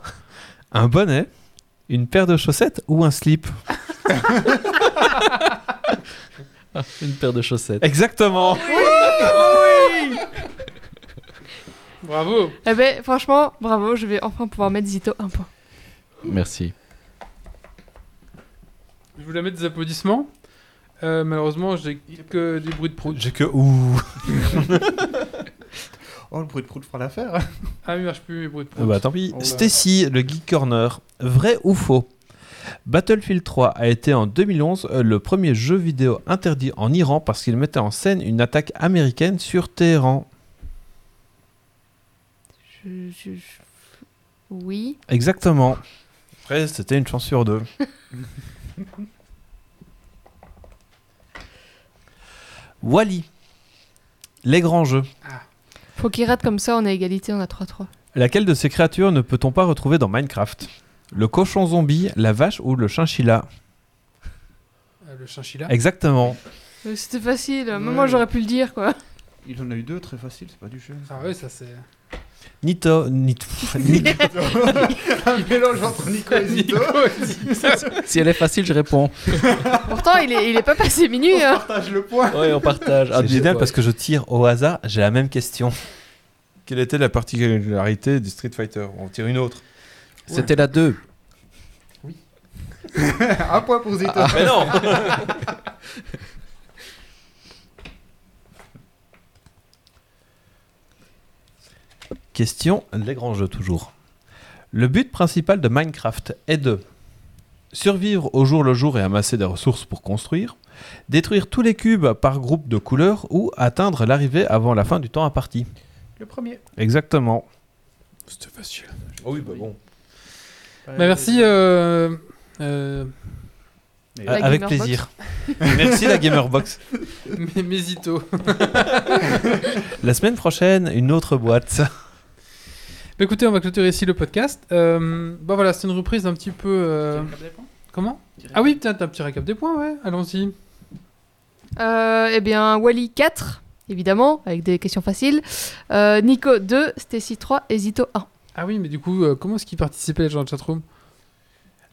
Un bonnet, une paire de chaussettes ou un slip? Une paire de chaussettes. Exactement. Bravo. Eh ben, franchement, bravo, je vais enfin pouvoir mettre Zito un point. Merci. Je voulais mettre des applaudissements. Euh, malheureusement, j'ai que des bruits de prout. J'ai que ouh. Oh, le bruit de prout fera l'affaire. Ah, il marche plus mes bruits de prout. Ah bah tant pis. Va- Stacy, le Geek Corner. Vrai ou faux? Battlefield 3 a été en 2011 euh, le premier jeu vidéo interdit en Iran parce qu'il mettait en scène une attaque américaine sur Téhéran. Je, je- je- Oui. Exactement. Après, c'était une chance sur deux. Wally. Les grands jeux. Faut qu'il rate comme ça, on a égalité, on a 3-3. Laquelle de ces créatures ne peut-on pas retrouver dans Minecraft? Le cochon zombie, la vache ou le chinchilla Euh, le chinchilla. Exactement. Euh, C'était facile, Ouais. moi j'aurais pu le dire, quoi. Il en a eu deux très faciles, c'est pas du jeu. Ah ouais, ça c'est. Nito, Nito, Ni- Un mélange entre Nico et Zito. Si elle est facile, je réponds. Pourtant, il est, il est pas passé minuit, On hein. partage le point. Ouais, on partage. C'est génial parce que je tire au hasard, j'ai la même question. Quelle était la particularité du Street Fighter? On tire une autre. C'était la 2. Un point pour Zito. Mais non Question, les grands jeux toujours. Le but principal de Minecraft est de survivre au jour le jour et amasser des ressources pour construire, détruire tous les cubes par groupe de couleurs ou atteindre l'arrivée avant la fin du temps imparti. Le premier. Exactement. C'était facile. oui, bah bon. Bah, merci. Euh, euh, avec plaisir. Merci la Gamerbox. mes- Mésito. La semaine prochaine, une autre boîte. Écoutez, on va clôturer ici le podcast. Euh, bah voilà, c'est une reprise un petit peu. euh, Comment Ah oui, peut-être un petit récap des points, ouais. Allons-y. Euh, eh bien, Wally 4, évidemment, avec des questions faciles. Euh, Nico 2, Stacy 3 et Zito 1. Ah oui, mais du coup, euh, comment est-ce qu'ils participaient les gens de chatroom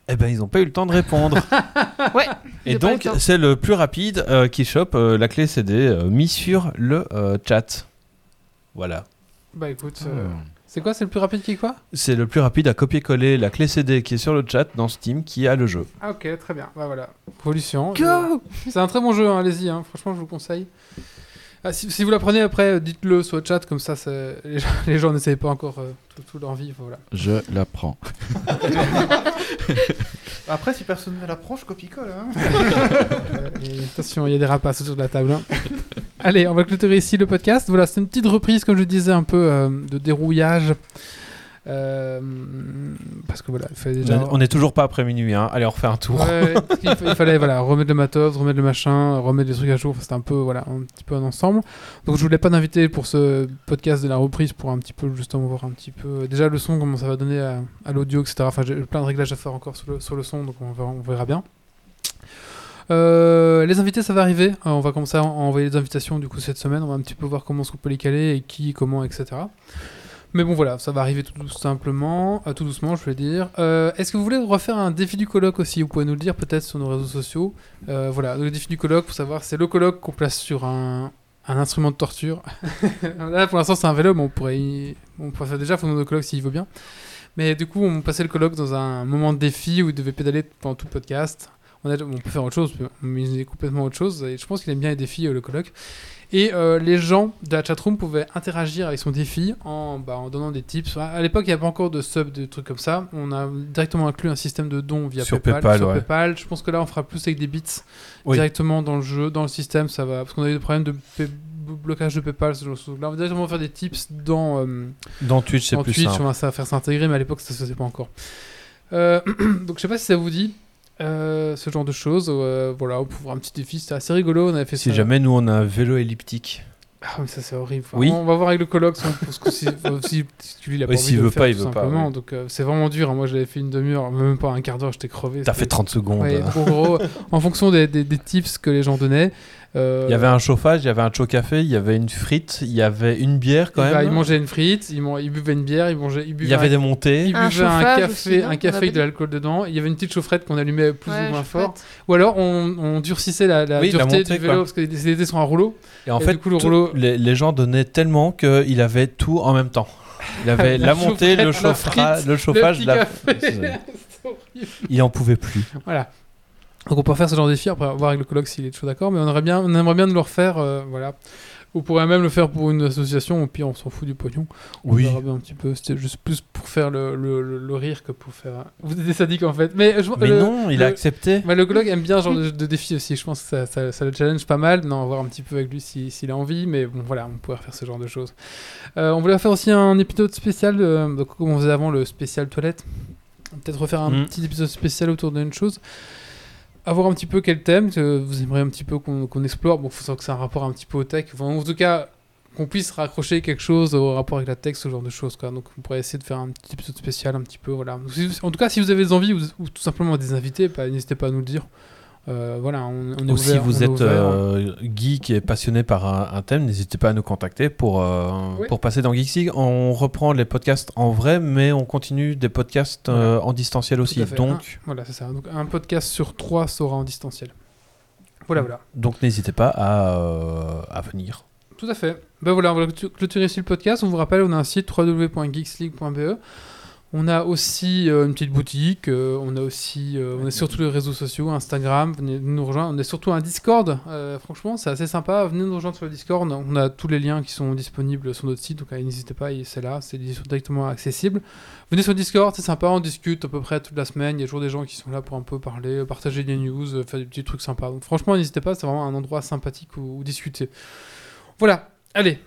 Eh ben, ils n'ont pas eu le temps de répondre. Ouais. Et donc, c'est le plus rapide euh, qui chope euh, la clé CD euh, mise sur le euh, chat. Voilà. Bah écoute, Ah. C'est quoi C'est le plus rapide qui est quoi? C'est le plus rapide à copier-coller la clé CD qui est sur le chat dans Steam qui a le jeu. Ah ok, très bien. Bah voilà, Evolution. Go C'est un très bon jeu, hein, allez-y, hein. franchement je vous le conseille. Ah, si, si vous l'apprenez après, euh, dites-le sur le chat, comme ça c'est- les gens, les gens n'essayent pas encore euh, tout, tout leur vie. Voilà. Je l'apprends. Après, si personne ne l'apprend, je copie-colle. Hein. Euh, attention, il y a des rapaces autour de la table. hein. Allez, on va clôturer ici le podcast. Voilà, c'est une petite reprise, comme je disais, un peu euh, de dérouillage. Euh, parce que voilà, il fallait déjà. On n'est toujours pas après minuit, hein. allez on refait un tour. Ouais, il fallait voilà, remettre le matos, remettre le machin, remettre les trucs à jour. Enfin, C'était un peu, voilà, un petit peu un ensemble. Donc je voulais pas d'inviter pour ce podcast de la reprise pour un petit peu justement voir un petit peu déjà le son, comment ça va donner à, à l'audio, etc. Enfin, j'ai plein de réglages à faire encore sur le, sur le son, donc on verra, on verra bien. Euh, les invités, ça va arriver. Euh, on va commencer à en- à envoyer les invitations du coup cette semaine. On va un petit peu voir comment qu'on peut les caler et qui, comment, etc. Mais bon, voilà, ça va arriver tout, simplement, euh, tout doucement, je vais dire. Euh, Est-ce que vous voulez refaire un défi du colloque aussi? Vous pouvez nous le dire peut-être sur nos réseaux sociaux. Euh, voilà, le défi du colloque, pour savoir, c'est le colloque qu'on place sur un, instrument de torture. Là, pour l'instant, c'est un vélo, mais on pourrait, faire déjà fondre nos colloques s'il veut bien. Mais du coup, on passait le colloque dans un moment de défi où il devait pédaler pendant tout le podcast. On, peut faire autre chose, mais il est complètement autre chose. Et je pense qu'il aime bien les défis, le colloque. Et euh, les gens de la chatroom pouvaient interagir avec son défi en, bah, en donnant des tips. À l'époque, il n'y avait pas encore de sub, de trucs comme ça. On a directement inclus un système de dons via Sur PayPal. PayPal, sur ouais. PayPal. Je pense que là, on fera plus avec des bits Oui. directement dans le jeu, dans le système. Ça va parce qu'on a eu des problèmes de blocage de PayPal. Ce genre de choses. Là, on va directement faire des tips dans euh, Dans Twitch, c'est plus Twitch, simple. on va faire s'intégrer, mais à l'époque, ça se faisait pas encore. Euh, donc, je sais pas si ça vous dit euh, ce genre de choses. euh, voilà, pour un petit défi, c'était assez rigolo. On avait fait Si ça. jamais nous on a un vélo elliptique. Ah, mais ça, c'est horrible. Oui. On va voir avec le colloque. si on- parce que si, si, si lui, il a pas Oui, envie de veut faire, pas, il veut pas. Donc, euh, c'est vraiment dur. hein. Moi, j'avais fait une demi-heure, même pas un quart d'heure, j'étais crevé. T'as fait C'était- 30 secondes. Ouais, en gros, en fonction des, des- des tips que les gens donnaient. Euh, Il y avait un chauffage, il y avait un chaud café, il y avait une frite, il y avait une bière quand il, bah, même. il mangeait une frite, il, man- il buvait une bière, il, mangeait, il Il buvait y avait un des montées. Il Un buvait un café, aussi, un café avait avec de l'alcool dedans. Il y avait une petite chaufferette qu'on allumait plus Ouais, ou moins fort. Ou alors on, on durcissait la, la Oui, la dureté montée, du vélo quoi. parce que les étaient sur un rouleau. Et en Et fait, du coup, le rouleau- les, les gens donnaient tellement qu'il avait tout en même temps. Il avait La la, montée, le, la chauffage, le la... il en pouvait plus. voilà. Donc on peut faire ce genre de défi après voir avec le colloque s'il est toujours d'accord, mais on aimerait bien, on aimerait bien de le refaire, euh, voilà. On pourrait même le faire pour une association, au pire on s'en fout du pognon. On Oui. verra bien un petit peu. C'était juste plus pour faire le, le, le- le rire que pour faire. Vous êtes des sadiques en fait. Mais, je- Mais le- non, il a accepté. Le colloque aime bien ce genre de, de défi aussi. Je pense que ça, ça- ça le challenge pas mal. Non, on va voir un petit peu avec lui si- s'il a envie. Mais bon, voilà, on pourrait faire ce genre de choses. Euh, on voulait faire aussi un épisode spécial, euh, donc, comme on faisait avant le spécial toilette. Peut-être refaire un Mm. petit épisode spécial autour d'une chose. Avoir un petit peu quel thème que vous aimeriez un petit peu qu'on explore. Bon, faut savoir que c'est un rapport un petit peu au tech. En tout cas, qu'on puisse raccrocher quelque chose au rapport avec la tech, ce genre de choses. Quoi. Donc, on pourrait essayer de faire un petit épisode spécial, un petit peu. Voilà. En tout cas, si vous avez des envies ou, ou tout simplement des invités, bah, n'hésitez pas à nous le dire. Euh, voilà, on, on est Ou si vous est êtes euh, geek et passionné par un, un thème, n'hésitez pas à nous contacter pour, euh, Oui. pour passer dans Geeks League. On reprend les podcasts en vrai, mais on continue des podcasts euh, en distanciel aussi. Donc, Un- voilà, c'est ça. Donc, un podcast sur trois sera en distanciel. Voilà, voilà. donc n'hésitez pas à, euh, à venir. Tout à fait. Ben voilà, on va clôtu- clôturer ici le podcast. On vous rappelle, on a un site www.geeksleague.be. On a aussi euh, une petite boutique, euh, on a aussi, euh, on est sur tous les réseaux sociaux, Instagram, venez nous rejoindre. On est surtout un Discord, franchement, c'est assez sympa. Venez nous rejoindre sur le Discord, on a tous les liens qui sont disponibles sur notre site, donc n'hésitez pas, c'est là, c'est directement accessible. Venez sur le Discord, c'est sympa, on discute à peu près toute la semaine. Il y a toujours des gens qui sont là pour un peu parler, partager des news, faire des petits trucs sympas. Donc franchement, n'hésitez pas, c'est vraiment un endroit sympathique où discuter. Voilà, allez,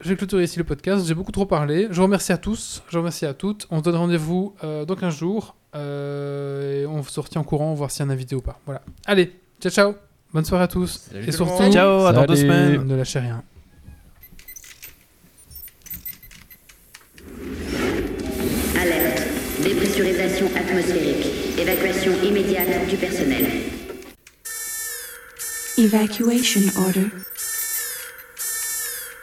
je vais clôturer ici le podcast. J'ai beaucoup trop parlé. Je vous remercie à tous. Je vous remercie à toutes. On se donne rendez-vous euh, dans 15 jours. Euh, et on se retient en courant, voir s'il y a un invité ou pas. Voilà. Allez, ciao, ciao. Bonne soirée à tous. Salut et surtout, monde. Ciao, à dans deux semaines. ne lâchez rien. Alerte. Dépressurisation atmosphérique. Évacuation immédiate du personnel. Evacuation order.